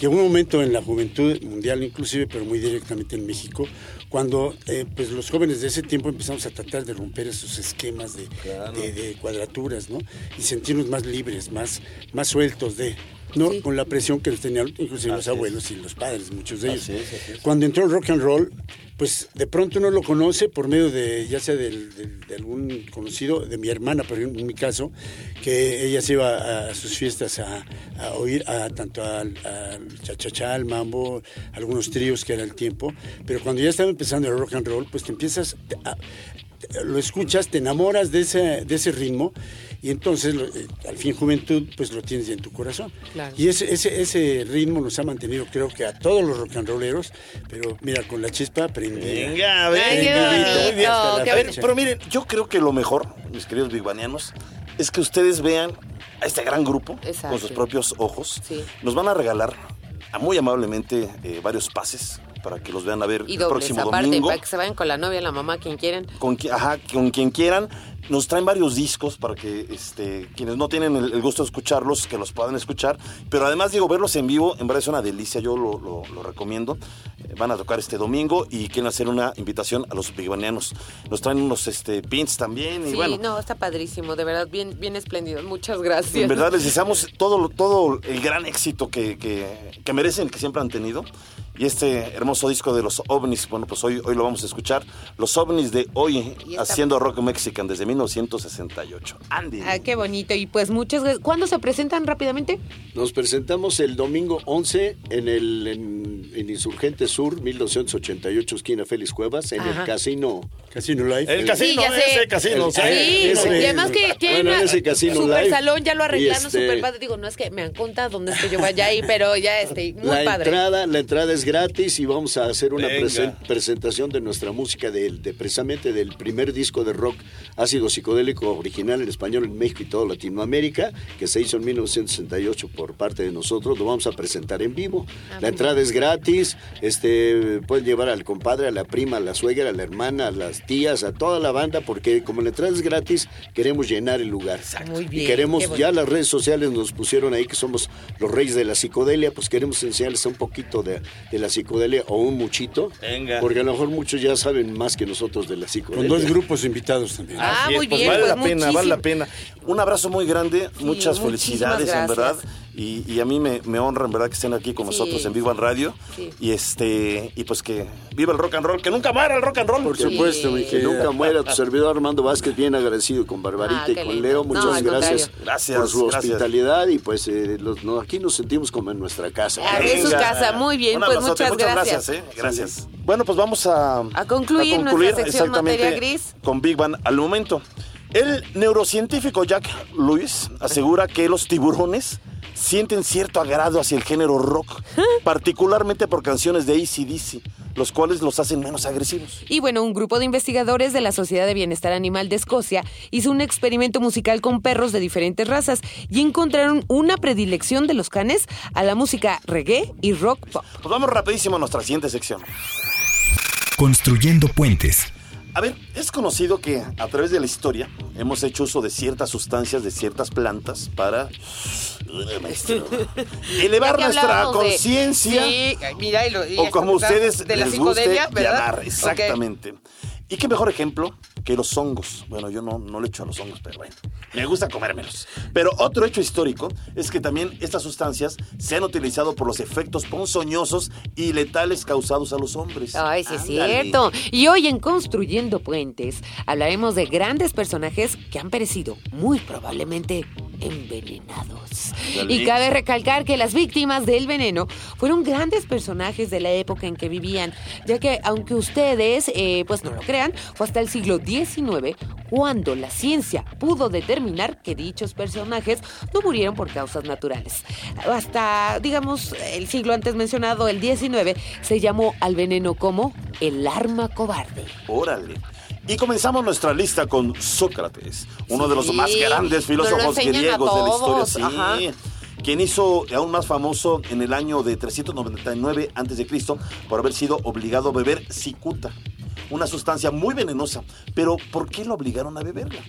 Llegó un momento en la juventud mundial inclusive, pero muy directamente en México, cuando eh, pues los jóvenes de ese tiempo empezamos a tratar de romper esos esquemas de, de- de cuadraturas, ¿no? Y sentirnos más libres, más, más sueltos de... ¿no? Sí. Con la presión que nos tenían inclusive los abuelos y los padres, muchos de ellos. Así es, así es. Cuando entró el rock and roll, pues de pronto uno lo conoce por medio de, ya sea del- del- de algún conocido, de mi hermana, pero en mi caso, que ella se iba a, a sus fiestas a, a oír a, tanto al, cha-cha-cha, al mambo, algunos tríos que era el tiempo, pero cuando ya estaba empezando el rock and roll, pues te empiezas, a- lo escuchas, te enamoras de ese, de ese ritmo y entonces eh, al fin juventud pues lo tienes ya en tu corazón. Claro. Y ese, ese, ese ritmo nos ha mantenido creo que a todos los rock and rolleros, pero mira, con la chispa prendida. Venga, a ver. Ay, qué bonito, Muy bien. bonito, qué A ver, bonito. pero miren, yo creo que lo mejor, mis queridos bigbanianos, es que ustedes vean a este gran grupo Exacto. con sus propios ojos. Sí. Nos van a regalar a- muy amablemente eh, varios pases para que los vean a ver Y el dobles, próximo aparte, domingo. para que se vayan con la novia, la mamá, quien quieran. Con, ajá, con quien quieran. Nos traen varios discos para que este, quienes no tienen el, el gusto de escucharlos, que los puedan escuchar. Pero además, digo, verlos en vivo, en verdad es una delicia, yo lo, lo- lo recomiendo. Eh, van a tocar este domingo y quieren hacer una invitación a los bigbanianos. Nos traen unos este, pins también y Sí, bueno. no, está padrísimo, de verdad, bien, bien espléndido. Muchas gracias. En verdad les deseamos todo, todo el gran éxito que, que- que merecen, que siempre han tenido. Y este hermoso disco de los ovnis, bueno, pues hoy, hoy lo vamos a escuchar. Los ovnis de hoy, haciendo rock mexican desde 1968. Andy. Ah, qué bonito. Y pues muchas gracias. ¿Cuándo se presentan rápidamente? Nos presentamos el domingo 11 en el en, en Insurgente Sur, 1288, esquina Félix Cuevas, en Ajá. el casino. Casino Live. El casino, Sí, ya sé. ese casino. El- sí. Sí, ese- y además que tienen bueno, una ese casino super live. salón, ya lo arreglaron este- super padre. Digo, no es que me han contado, no es que yo vaya ahí, pero ya este, muy la padre. entrada, la entrada es gratis y vamos a hacer una presen- presentación de nuestra música del- de, precisamente del primer disco de rock ácido psicodélico original en español en México y toda Latinoamérica, que se hizo en 1968 por parte de nosotros. Lo vamos a presentar en vivo. Ah, la entrada es gratis. Este pueden llevar al compadre, a la prima, a la suegra, a la hermana, a las tías, a toda la banda, porque como la entrada es gratis, queremos llenar el lugar. Muy bien, Y queremos ya las redes sociales nos pusieron ahí que somos los reyes de la psicodelia, pues queremos enseñarles un poquito de, de la psicodelia o un muchito. Venga. Porque a lo mejor muchos ya saben más que nosotros de la psicodelia. Con dos grupos invitados también. Ah, Así es, muy pues bien, Vale pues la pena, vale la pena. Un abrazo muy grande, muchas felicidades, en verdad. Y, y a mí me, me honra, en verdad, que estén aquí con Sí. nosotros en Viva Radio. Sí. Y este y pues que viva el rock and roll, que nunca muera el rock and roll. Por Sí. supuesto, mi que nunca muera tu servidor Armando Vázquez, bien agradecido con Barbarita Ah, y con lindo. Leo. Muchas gracias. Gracias, por su gracias. hospitalidad y pues eh, los- no, aquí nos sentimos como en nuestra casa. Ah, es su casa, muy bien, Un pues muchas muchas gracias. gracias. ¿eh? Gracias. Bueno, pues vamos a, A concluir nuestra sección Materia Gris. con Big Bang al momento. El neurocientífico Jack Lewis asegura que los tiburones sienten cierto agrado hacia el género rock, particularmente por canciones de ACDC. los cuales los hacen menos agresivos. Y bueno, un grupo de investigadores de la Sociedad de Bienestar Animal de Escocia hizo un experimento musical con perros de diferentes razas y encontraron una predilección de los canes a la música reggae y rock pop. Pues vamos rapidísimo a nuestra siguiente sección. Construyendo puentes. A ver, es conocido que a través de la historia hemos hecho uso de ciertas sustancias, de ciertas plantas para maestro, elevar Ya que nuestra conciencia Sí, mira, y lo- y o como ustedes de la les guste llamar, exactamente. Y qué mejor ejemplo que los hongos. Bueno, yo no, no le echo a los hongos, pero bueno, me gusta comérmelos. Pero otro hecho histórico es que también estas sustancias se han utilizado por los efectos ponzoñosos y letales causados a los hombres. Ay, sí es cierto. Y hoy en Construyendo Puentes hablaremos de grandes personajes que han perecido muy probablemente envenenados. Y cabe recalcar que las víctimas del veneno fueron grandes personajes de la época en que vivían, ya que aunque ustedes eh, pues no lo crean, fue hasta el siglo XIX cuando la ciencia pudo determinar que dichos personajes no murieron por causas naturales. Hasta, digamos, el siglo antes mencionado, el XIX, se llamó al veneno como el arma cobarde. Órale. Y comenzamos nuestra lista con Sócrates, uno de los más grandes filósofos griegos de la historia. ajá. Sí. Quien hizo aún más famoso en el año de 399 a.C. por haber sido obligado a beber cicuta, una sustancia muy venenosa. Pero ¿por qué lo obligaron a beberla?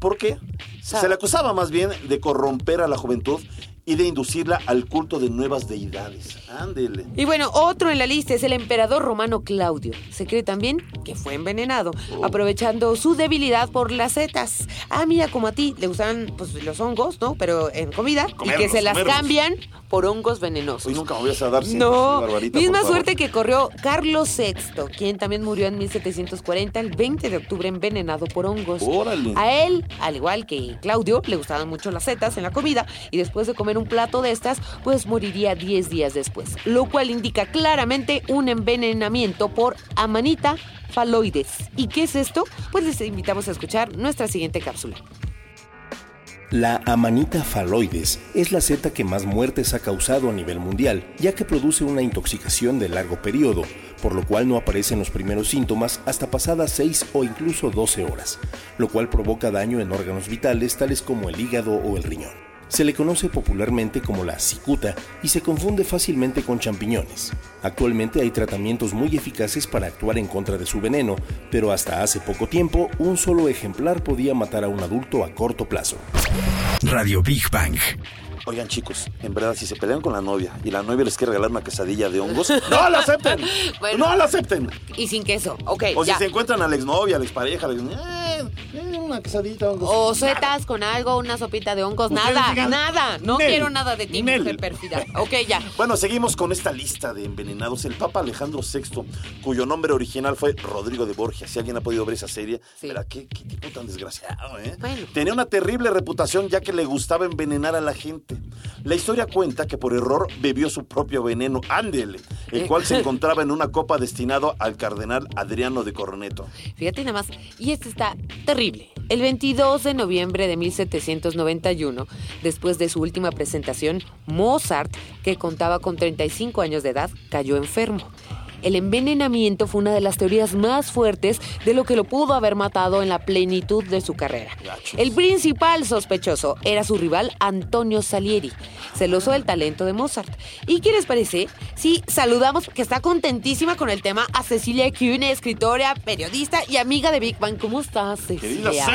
Porque se le acusaba más bien de corromper a la juventud y de inducirla al culto de nuevas deidades. Ándele. Y bueno, otro en la lista es el emperador romano Claudio. Se cree también que fue envenenado, aprovechando su debilidad por las setas. Ah, mira, como a ti, le gustaban pues, los hongos, ¿no? Pero en comida. y que se las comerlos. cambian por hongos venenosos. Hoy nunca me voy a dar No, Barbarita, misma suerte que corrió Carlos VI, quien también murió en 1740, el 20 de octubre, envenenado por hongos. Órale. A él, al igual que Claudio, le gustaban mucho las setas en la comida y después de comer un plato de estas, pues moriría 10 días después, lo cual indica claramente un envenenamiento por amanita faloides. ¿Y qué es esto? Pues les invitamos a escuchar nuestra siguiente cápsula. La amanita faloides es la seta que más muertes ha causado a nivel mundial, ya que produce una intoxicación de largo periodo, por lo cual no aparecen los primeros síntomas hasta pasadas 6 o incluso 12 horas, lo cual provoca daño en órganos vitales tales como el hígado o el riñón. Se le conoce popularmente como la cicuta y se confunde fácilmente con champiñones. Actualmente hay tratamientos muy eficaces para actuar en contra de su veneno, pero hasta hace poco tiempo un solo ejemplar podía matar a un adulto a corto plazo. Radio Big Bang. Oigan, chicos, en verdad, si se pelean con la novia y la novia les quiere regalar una quesadilla de hongos, ¡no la acepten! Bueno. ¡No la acepten! Y sin queso, ok, O ya. si se encuentran a la exnovia, a la expareja, les dicen, eh, eh, una quesadita de hongos. O setas con algo, una sopita de hongos, Ustedes nada, digan, nada. No Nel, quiero nada de ti, Nel. mujer pérfida. Ok, ya. Bueno, seguimos con esta lista de envenenados. El Papa Alejandro VI, cuyo nombre original fue Rodrigo de Borgia. Si alguien ha podido ver esa serie, Sí. verá qué, qué tipo tan desgraciado, ¿eh? Bueno. Tenía una terrible reputación ya que le gustaba envenenar a la gente. La historia cuenta que por error bebió su propio veneno, ándele, el cual se encontraba en una copa destinado al cardenal Adriano de Corneto. Fíjate nada más. Y este está terrible. El 22 de noviembre de 1791, después de su última presentación, Mozart, que contaba con 35 años de edad, cayó enfermo. El envenenamiento fue una de las teorías más fuertes de lo que lo pudo haber matado en la plenitud de su carrera. El principal sospechoso era su rival Antonio Salieri, celoso del talento de Mozart. ¿Y qué les parece? Sí, saludamos, que está contentísima con el tema, a Cecilia Kuhn, escritora, periodista y amiga de Big Bang. ¿Cómo estás, Cecilia?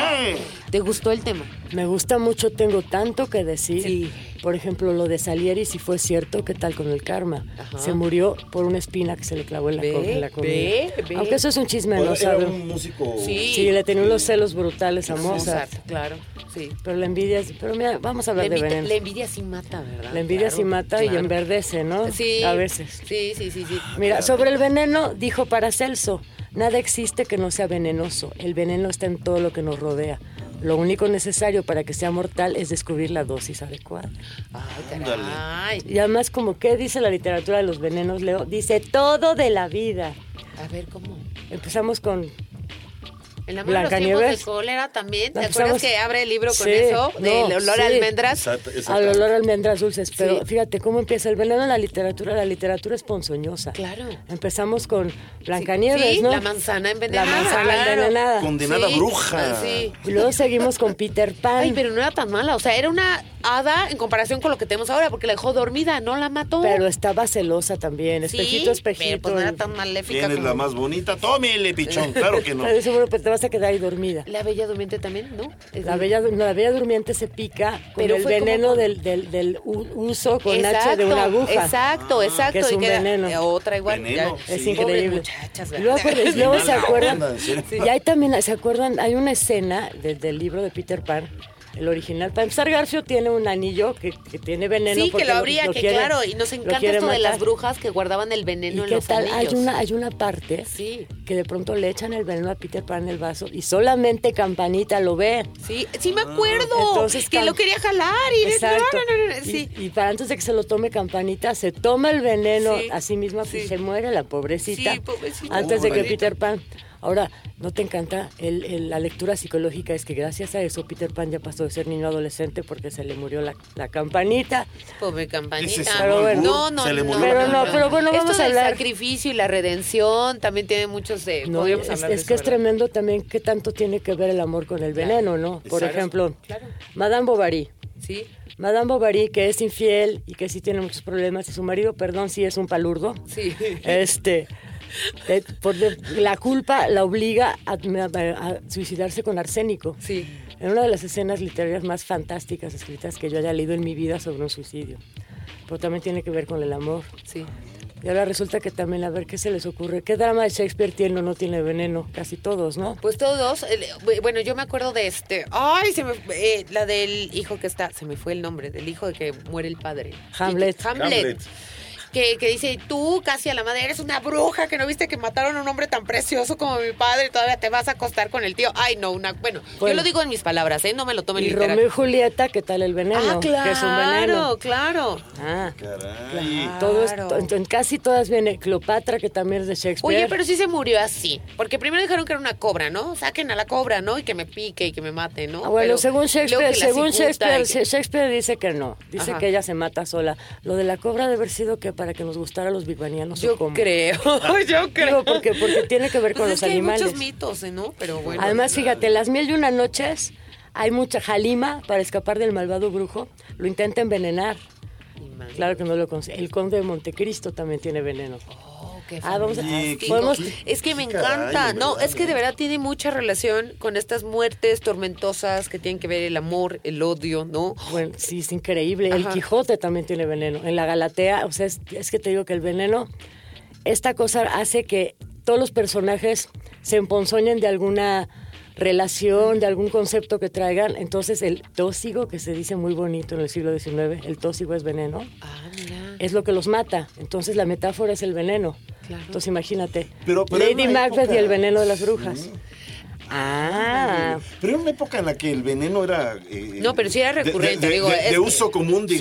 ¿Te gustó el tema? Me gusta mucho, tengo tanto que decir. Sí. Por ejemplo, lo de Salieri, si fue cierto, ¿qué tal con el karma? Ajá. Se murió por una espina que se le clavó en la, Ve, co- en la comida. ve, ve. Aunque eso es un chisme, no sabe. un músico. Sí. Sí, le tenía unos celos brutales a Mozart. claro. Sí. Pero la envidia, pero mira, vamos a La hablar de veneno. la envidia sí mata, ¿verdad? La envidia Claro, sí mata y enverdece, ¿no? Sí. A veces. Sí, sí, sí, sí. Mira, sobre el veneno, dijo Paracelso, nada existe que no sea venenoso. El veneno está en todo lo que nos rodea. Lo único necesario para que sea mortal es descubrir la dosis adecuada. Ay. Y además, como qué dice la literatura de los venenos, Leo, dice todo de la vida. A ver, ¿cómo? Empezamos con En la mano de los tiempos de cólera también. ¿Te Empezamos- acuerdas que abre el libro con Sí, eso? no, Del olor sí. a almendras. Exacto, Al olor a almendras dulces, pero Sí. fíjate cómo empieza el veneno en la literatura. La literatura es ponzoñosa. Claro. Empezamos con Blancanieves, Sí, ¿no? la manzana envenenada. La manzana claro. envenenada. Condenada Sí, bruja. Sí. Y luego seguimos con Peter Pan. Ay, pero no era tan mala. O sea, era una hada en comparación con lo que tenemos ahora, porque la dejó dormida, no la mató. Pero estaba celosa también, Sí, espejito, espejito. Pero pues no era tan maléfica ¿Quién es como... la más bonita? Tómele, pichón. Claro que no. Pues te vas a quedar ahí dormida. La Bella Durmiente también, ¿no? Es La bella, no, la bella durmiente se pica con Pero el como veneno del, del, del uso con H Exacto, de una aguja. Exacto, exacto. Que es y un queda- veneno. eh, Otra igual. Veneno, ya. Es Sí. Increíble. pues, luego se acuerdan, onda, serio. y ahí también se acuerdan, hay una escena de- del libro de Peter Pan, el original. Para empezar, Garfio tiene un anillo que, que tiene veneno. Sí, que lo abría, que quiere- claro, y nos encanta esto de las brujas que guardaban el ¿Y veneno en qué los tal? Hay anillos. una, hay una parte Sí, que de pronto le echan el veneno a Peter Pan en el vaso y solamente Campanita lo ve. sí, sí me acuerdo. Entonces, que lo quería jalar y Exacto. no, no, no, no, Y- sí. Y, para antes de que se lo tome Campanita, se toma el veneno Sí, a sí misma sí. y se muere la pobrecita. Sí, pobrecita. Antes de que. Peter Pan. Ahora, ¿no te encanta? El- el- la lectura psicológica es que gracias a eso Peter Pan ya pasó de ser niño adolescente porque se le murió la, la campanita. Pobre campanita. es Pero bueno. no, no, Se le no, murió Pero no, pero bueno, Esto vamos a hablar. sacrificio y la redención también tiene muchos de. No, es, de es que es tremendo también qué tanto tiene que ver el amor con el veneno, ¿no? Por Exacto. ejemplo, Claro. Madame Bovary. Sí, Madame Bovary, que es infiel y que sí tiene muchos problemas, y su marido, perdón, sí es un palurdo. sí. Este, eh, por de- la culpa la obliga a, a- a suicidarse con arsénico. Sí. En una de las escenas literarias más fantásticas escritas que yo haya leído en mi vida sobre un suicidio. Pero también tiene que ver con el amor. Sí. Y ahora resulta que también, a ver, ¿qué se les ocurre? ¿Qué drama de Shakespeare tiene o no tiene veneno? Casi todos, ¿no? Pues todos, el- bueno, yo me acuerdo de este, ay, se me, eh, la del hijo que está, se me fue el nombre, del hijo de que muere el padre. Hamlet. Hamlet. Hamlet. Que, que dice, tú casi a la madre eres una bruja, que no viste que mataron a un hombre tan precioso como mi padre y todavía te vas a acostar con el tío. Ay, no, una, bueno, yo lo digo en mis palabras, ¿eh? No me lo tomen Y literal. Romeo y Julieta, ¿qué tal el veneno? ah, claro, Que es un veneno. claro. Ah, Caray. todo es- Claro. en, en casi todas viene Cleopatra, que también es de Shakespeare. Oye, pero sí se murió así. Porque primero dijeron que era una cobra, ¿no? Saquen a la cobra, ¿no? Y que me pique y que me mate, ¿no? Ah, bueno, Pero según Shakespeare, según Shakespeare, que- Shakespeare dice que no. Dice Ajá. que ella se mata sola. Lo de la cobra debe haber sido que para que nos gustara a los bigbanianos Yo creo, yo creo. Digo, porque, porque tiene que ver con Pues los es que animales. Hay muchos mitos, ¿eh, ¿no? Pero bueno. Además, fíjate, las mil y una noches hay mucha jalima para escapar del malvado brujo. Lo intenta envenenar. Claro que no lo consigue. El conde de Montecristo también tiene veneno. Ah, vamos a- fantástico. podemos- Es que me caray, encanta. no, verdad, es que de verdad tiene mucha relación con estas muertes tormentosas que tienen que ver el amor, el odio, ¿no? Bueno, sí, es increíble. El. Quijote también tiene veneno. En la Galatea, o sea, es, es que te digo que el veneno, esta cosa hace que todos los personajes se emponzoñen de alguna relación, de algún concepto que traigan. Entonces, el tóxico, que se dice muy bonito en el siglo XIX, el tóxico es veneno, Ah, mira. es lo que los mata. Entonces, la metáfora es el veneno. Claro. Entonces, imagínate. Pero- pero en Lady Macbeth época- y el veneno de las brujas. Ah, Pero era una época en la que el veneno era... eh, No, pero sí era de- recurrente, De, de- digo, de- uso común, Sí.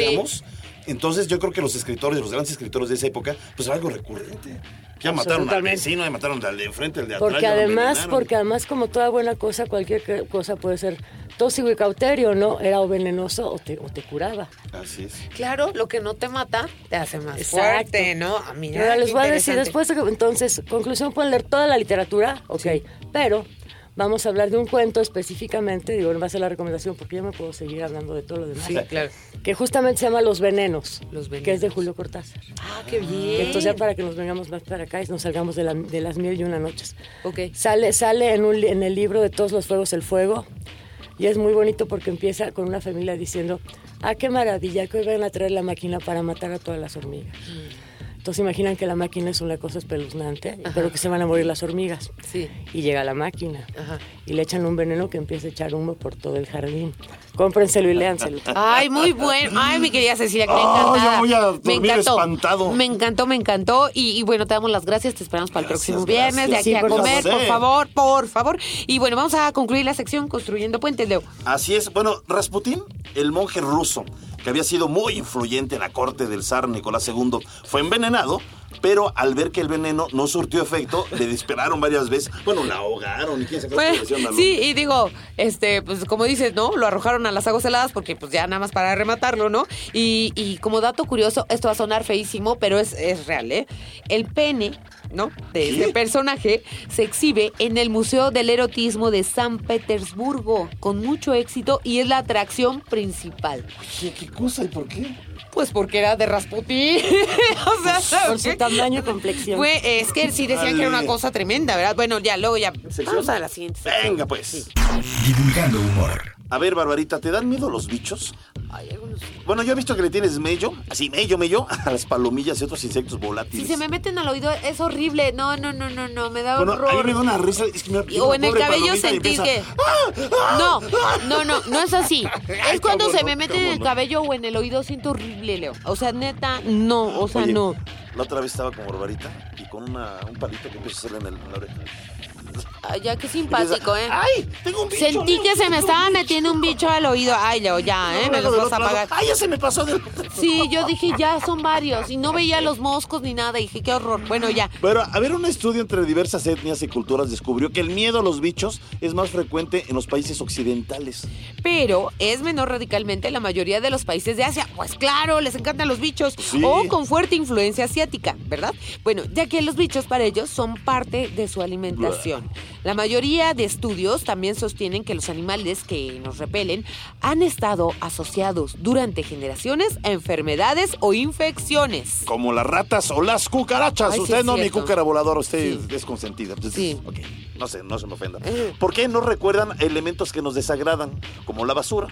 Entonces yo creo que los escritores, los grandes escritores de esa época, pues era algo recurrente. Ya mataron al vecino, ya mataron al de enfrente, al de atrás. Porque además, porque además como toda buena cosa, cualquier cosa puede ser tóxico y cauterio, ¿no? Era o venenoso o te, o te curaba. Así es. Claro, lo que no te mata te hace más Exacto. fuerte, ¿no? A mí ahora les voy a decir, después entonces, conclusión, pueden leer toda la literatura, ok, pero vamos a hablar de un cuento específicamente, digo, no va a ser la recomendación porque yo me puedo seguir hablando de todo lo demás. Sí, claro. Que justamente se llama Los Venenos, Los que es de Julio Cortázar. Ah, qué bien. Entonces ya para que nos vengamos más para acá y nos salgamos de, la- de las mil y una noches. Ok. Sale, sale en, un en el libro de Todos los Fuegos el Fuego y es muy bonito porque empieza con una familia diciendo, ah, qué maravilla, que hoy van a traer la máquina para matar a todas las hormigas. Entonces imaginan que la máquina es una cosa espeluznante, pero que se van a morir las hormigas. Sí. Y llega la máquina Ajá. y le echan un veneno que empieza a echar humo por todo el jardín. Cómprenselo y léanselo. Ay, muy bueno. Ay, mi querida Cecilia, que me encantó. ya voy a me dormir encantó. espantado. Me encantó, me encantó. Y, y bueno, te damos las gracias. Te esperamos para el Gracias, próximo viernes, de aquí Sí, a comer, por favor, por favor. Y bueno, vamos a concluir la sección Construyendo Puentes, Leo. Así es. Bueno, Rasputín, el monje ruso, que había sido muy influyente en la corte del zar Nicolás II, fue envenenado pero al ver que el veneno no surtió efecto, le dispararon varias veces. Bueno, la ahogaron. y quién sabe qué Pues, sí, y digo, este, pues como dices, ¿no? Lo arrojaron a las aguas heladas porque pues ya nada más para rematarlo, ¿no? Y, y como dato curioso, esto va a sonar feísimo, pero es, es real, ¿eh? El pene, ¿no? De este personaje se exhibe en el Museo del Erotismo de San Petersburgo con mucho éxito y es la atracción principal. ¿Qué, qué cosa y por qué? Pues porque era de Rasputín. o sea, Por su tamaño y complexión. Fue, es que sí decían que era una cosa tremenda, ¿verdad? Bueno, ya, luego ya. Vamos a la siguiente. sección. Venga, pues. Divulgando humor. A ver, Barbarita, ¿te dan miedo los bichos? Ay, algunos- Bueno, yo he visto que le tienes mello, así mello, mello, a las palomillas y otros insectos volátiles. Si se me meten al oído es horrible. No, no, no, no, no, me da Bueno, a mí horror. me da una risa. Es que me o en el cabello sentir que no, no, no, no es así. Es cuando se me mete en el cabello o en el oído siento horrible, Leo. O sea, neta, no, o sea, no. La otra vez estaba con Barbarita y con una, un palito que empieza a hacerle en, el, en la oreja. Ay, ya qué simpático, ¿eh? ¡Ay! Tengo un bicho. Sentí que se me estaba metiendo un bicho al oído. Ay, Leo, ya, ¿eh? Me los vas a apagar. ¡Ay, ya se me pasó del Sí, yo dije, ya son varios. Y no veía los moscos ni nada. Y dije, qué horror. Bueno, ya. Pero, a ver, un estudio entre diversas etnias y culturas descubrió que el miedo a los bichos es más frecuente en los países occidentales. Pero es menor radicalmente en la mayoría de los países de Asia. Pues claro, les encantan los bichos. Sí. O con fuerte influencia asiática, ¿verdad? Bueno, ya que los bichos para ellos son parte de su alimentación. La mayoría de estudios también sostienen que los animales que nos repelen han estado asociados durante generaciones a enfermedades o infecciones. Como las ratas o las cucarachas. Ay, usted no, mi cúcara voladora, usted Sí. es consentida. Sí. ok, no sé, no se me ofenda. Eh. ¿Por qué no recuerdan elementos que nos desagradan, como la basura?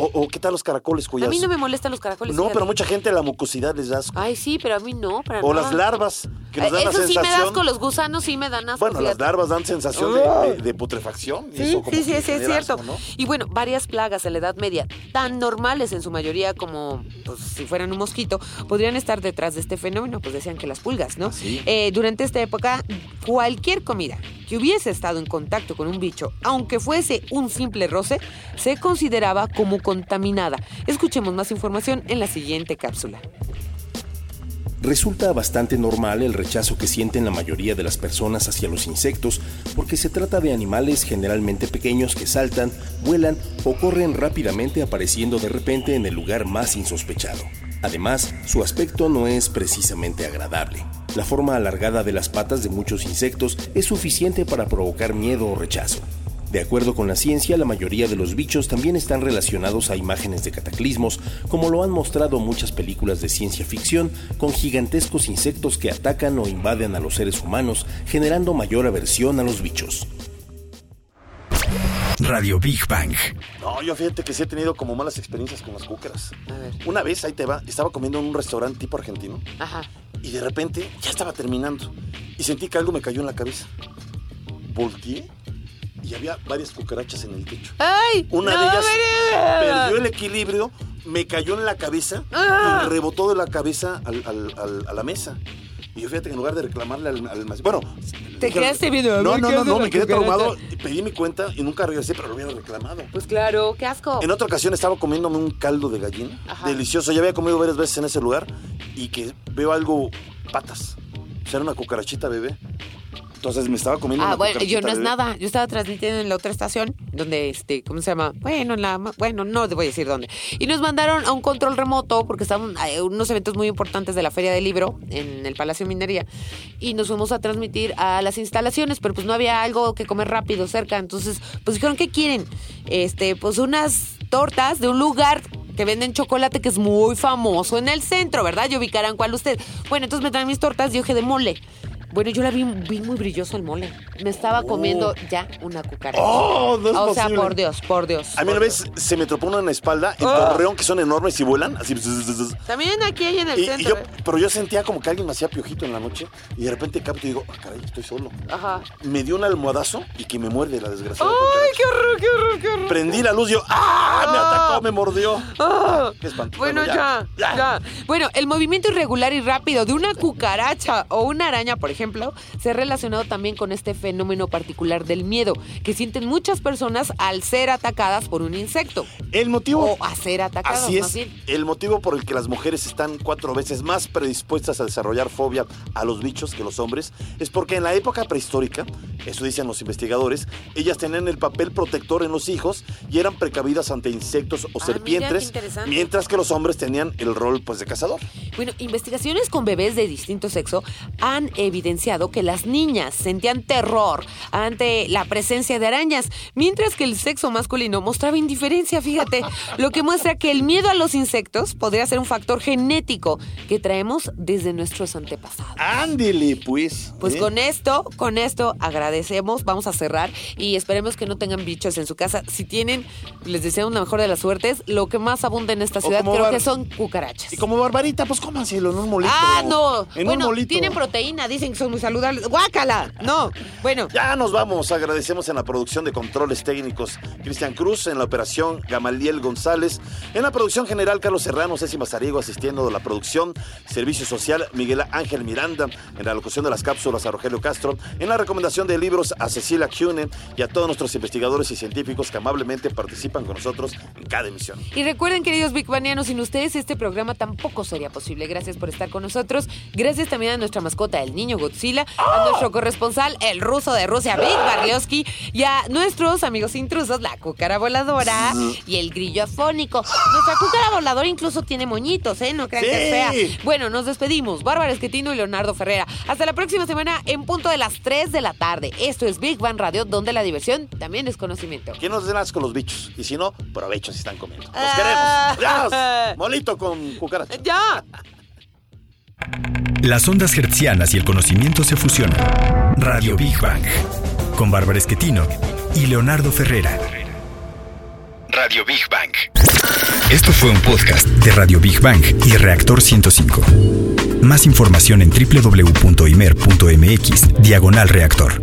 O, o qué tal los caracoles cuyas... A mí no me molestan los caracoles. No, fíjate. pero mucha gente la mucosidad les da asco. Ay, sí, pero a mí no, para O nada. las larvas, que nos Eh, dan la Eso sí me da asco, los gusanos sí me dan asco. Bueno, las larvas dan sensación de, de- de putrefacción. y Sí, eso como sí, sí, sí, es cierto. asco, ¿no? Y bueno, varias plagas en la Edad Media, tan normales en su mayoría como pues, si fueran un mosquito, podrían estar detrás de este fenómeno, pues decían que las pulgas, ¿no? sí. Eh, durante esta época, cualquier comida que hubiese estado en contacto con un bicho, aunque fuese un simple roce, se consideraba como contaminada. Escuchemos más información en la siguiente cápsula. Resulta bastante normal el rechazo que sienten la mayoría de las personas hacia los insectos porque se trata de animales generalmente pequeños que saltan, vuelan o corren rápidamente apareciendo de repente en el lugar más insospechado. Además, su aspecto no es precisamente agradable. La forma alargada de las patas de muchos insectos es suficiente para provocar miedo o rechazo. De acuerdo con la ciencia, la mayoría de los bichos también están relacionados a imágenes de cataclismos, como lo han mostrado muchas películas de ciencia ficción, con gigantescos insectos que atacan o invaden a los seres humanos, generando mayor aversión a los bichos. Radio Big Bang. No, yo fíjate que sí he tenido como malas experiencias con las cúcaras. A ver. Una vez, ahí te va, estaba comiendo en un restaurante tipo argentino Ajá. y de repente ya estaba terminando y sentí que algo me cayó en la cabeza. Volteé y había varias cucarachas en el techo. ¡Ay! Una no, de ellas perdió el equilibrio, me cayó en la cabeza Ah. y rebotó de la cabeza al- al- al- a la mesa. Y yo fíjate que en lugar de reclamarle al, al Bueno, Te quedaste viendo, No, ¿qué no, no, no, me quedé traumado. Pedí mi cuenta y nunca regresé, pero lo hubiera reclamado. Pues claro, qué asco. En otra ocasión estaba comiéndome un caldo de gallina, Ajá. delicioso. Ya había comido varias veces en ese lugar y que veo algo patas. O sea, era una cucarachita bebé. Entonces me estaba comiendo Ah, una bueno, yo no es bebé. nada. Yo estaba transmitiendo en la otra estación, donde, este, ¿cómo se llama? Bueno, en la, bueno, no te voy a decir dónde. Y nos mandaron a un control remoto, porque estaban eh, unos eventos muy importantes de la Feria del Libro en el Palacio de Minería. Y nos fuimos a transmitir a las instalaciones, pero pues no había algo que comer rápido cerca. Entonces, pues dijeron, ¿qué quieren? Este, pues unas tortas de un lugar que venden chocolate que es muy famoso en el centro, ¿verdad? Ya ubicarán cuál usted. Bueno, entonces me traen mis tortas de hoja de mole. Bueno, yo la vi, vi muy brilloso el mole. Me estaba comiendo ya una cucaracha. ¡Oh! No es o sea, posible. por Dios, por Dios. A mí una vez se me tropó uno en la espalda, en Ah. Torreón, que son enormes y vuelan. Así. También aquí hay en el Y, y centro. yo, ¿eh? pero yo sentía como que alguien me hacía piojito en la noche y de repente capto y digo, ah, caray, estoy solo. Ajá. Me dio un almohadazo y que me muerde la desgraciada. ¡Ay, qué horror, qué horror, qué horror! Prendí la luz y yo, ¡ah! Me Ah. atacó, me mordió. Ah. Qué espanto. Bueno, ya, ya, Bueno, el movimiento irregular y rápido de una cucaracha o una araña, por ejemplo, ejemplo, se ha relacionado también con este fenómeno particular del miedo que sienten muchas personas al ser atacadas por un insecto. El motivo... O a ser atacadas, Así más es, bien. el motivo por el que las mujeres están cuatro veces más predispuestas a desarrollar fobia a los bichos que los hombres es porque en la época prehistórica, eso dicen los investigadores, ellas tenían el papel protector en los hijos y eran precavidas ante insectos o Ah, serpientes, mientras que los hombres tenían el rol pues de cazador. Bueno, investigaciones con bebés de distinto sexo han evidenciado que las niñas sentían terror ante la presencia de arañas, mientras que el sexo masculino mostraba indiferencia, fíjate, lo que muestra que el miedo a los insectos podría ser un factor genético que traemos desde nuestros antepasados. Ándele, pues. Pues ¿eh? con esto, con esto agradecemos, vamos a cerrar y esperemos que no tengan bichos en su casa. Si tienen, les deseamos la mejor de las suertes. Lo que más abunda en esta ciudad creo que son cucarachas. Y como barbarita, pues cómanselo en un molito. Ah, no. En bueno, un molito. tienen proteína, dicen son muy saludables. ¡Guácala! No. Bueno, Ya nos vamos. Agradecemos en la producción de controles técnicos Cristian Cruz, en la operación Gamaliel González, en la producción general Carlos Serrano, Ceci Mazariego asistiendo a la producción, Servicio Social Miguel Ángel Miranda, en la locución de las cápsulas a Rogelio Castro, en la recomendación de libros a Cecilia Cune y a todos nuestros investigadores y científicos que amablemente participan con nosotros en cada emisión. y recuerden, queridos Big Banianos, sin ustedes este programa tampoco sería posible. Gracias por estar con nosotros. Gracias también a nuestra mascota, el niño Godzilla, a nuestro corresponsal, el ruso de Rusia, Big Barlioski, y a nuestros amigos intrusos, la cúcara voladora y el grillo afónico. Nuestra cúcara voladora incluso tiene moñitos, ¿eh? No crean que es fea. Sí. Bueno, nos despedimos. Bárbara Esquetino y Leonardo Ferrera. Hasta la próxima semana en punto de las 3 de la tarde. Esto es Big Bang Radio, donde la diversión también es conocimiento. ¿Quién nos den asco los bichos? Y si no, provecho si están comiendo. Los Ah. queremos. Molito con cucaracha. ¡Ya! Las ondas hertzianas y el conocimiento se fusionan. Radio Big Bang. Con Bárbara Esquetino y Leonardo Ferrera. Radio Big Bang. Esto fue un podcast de Radio Big Bang y Reactor 105. Más información en www.imer.mx, diagonal reactor.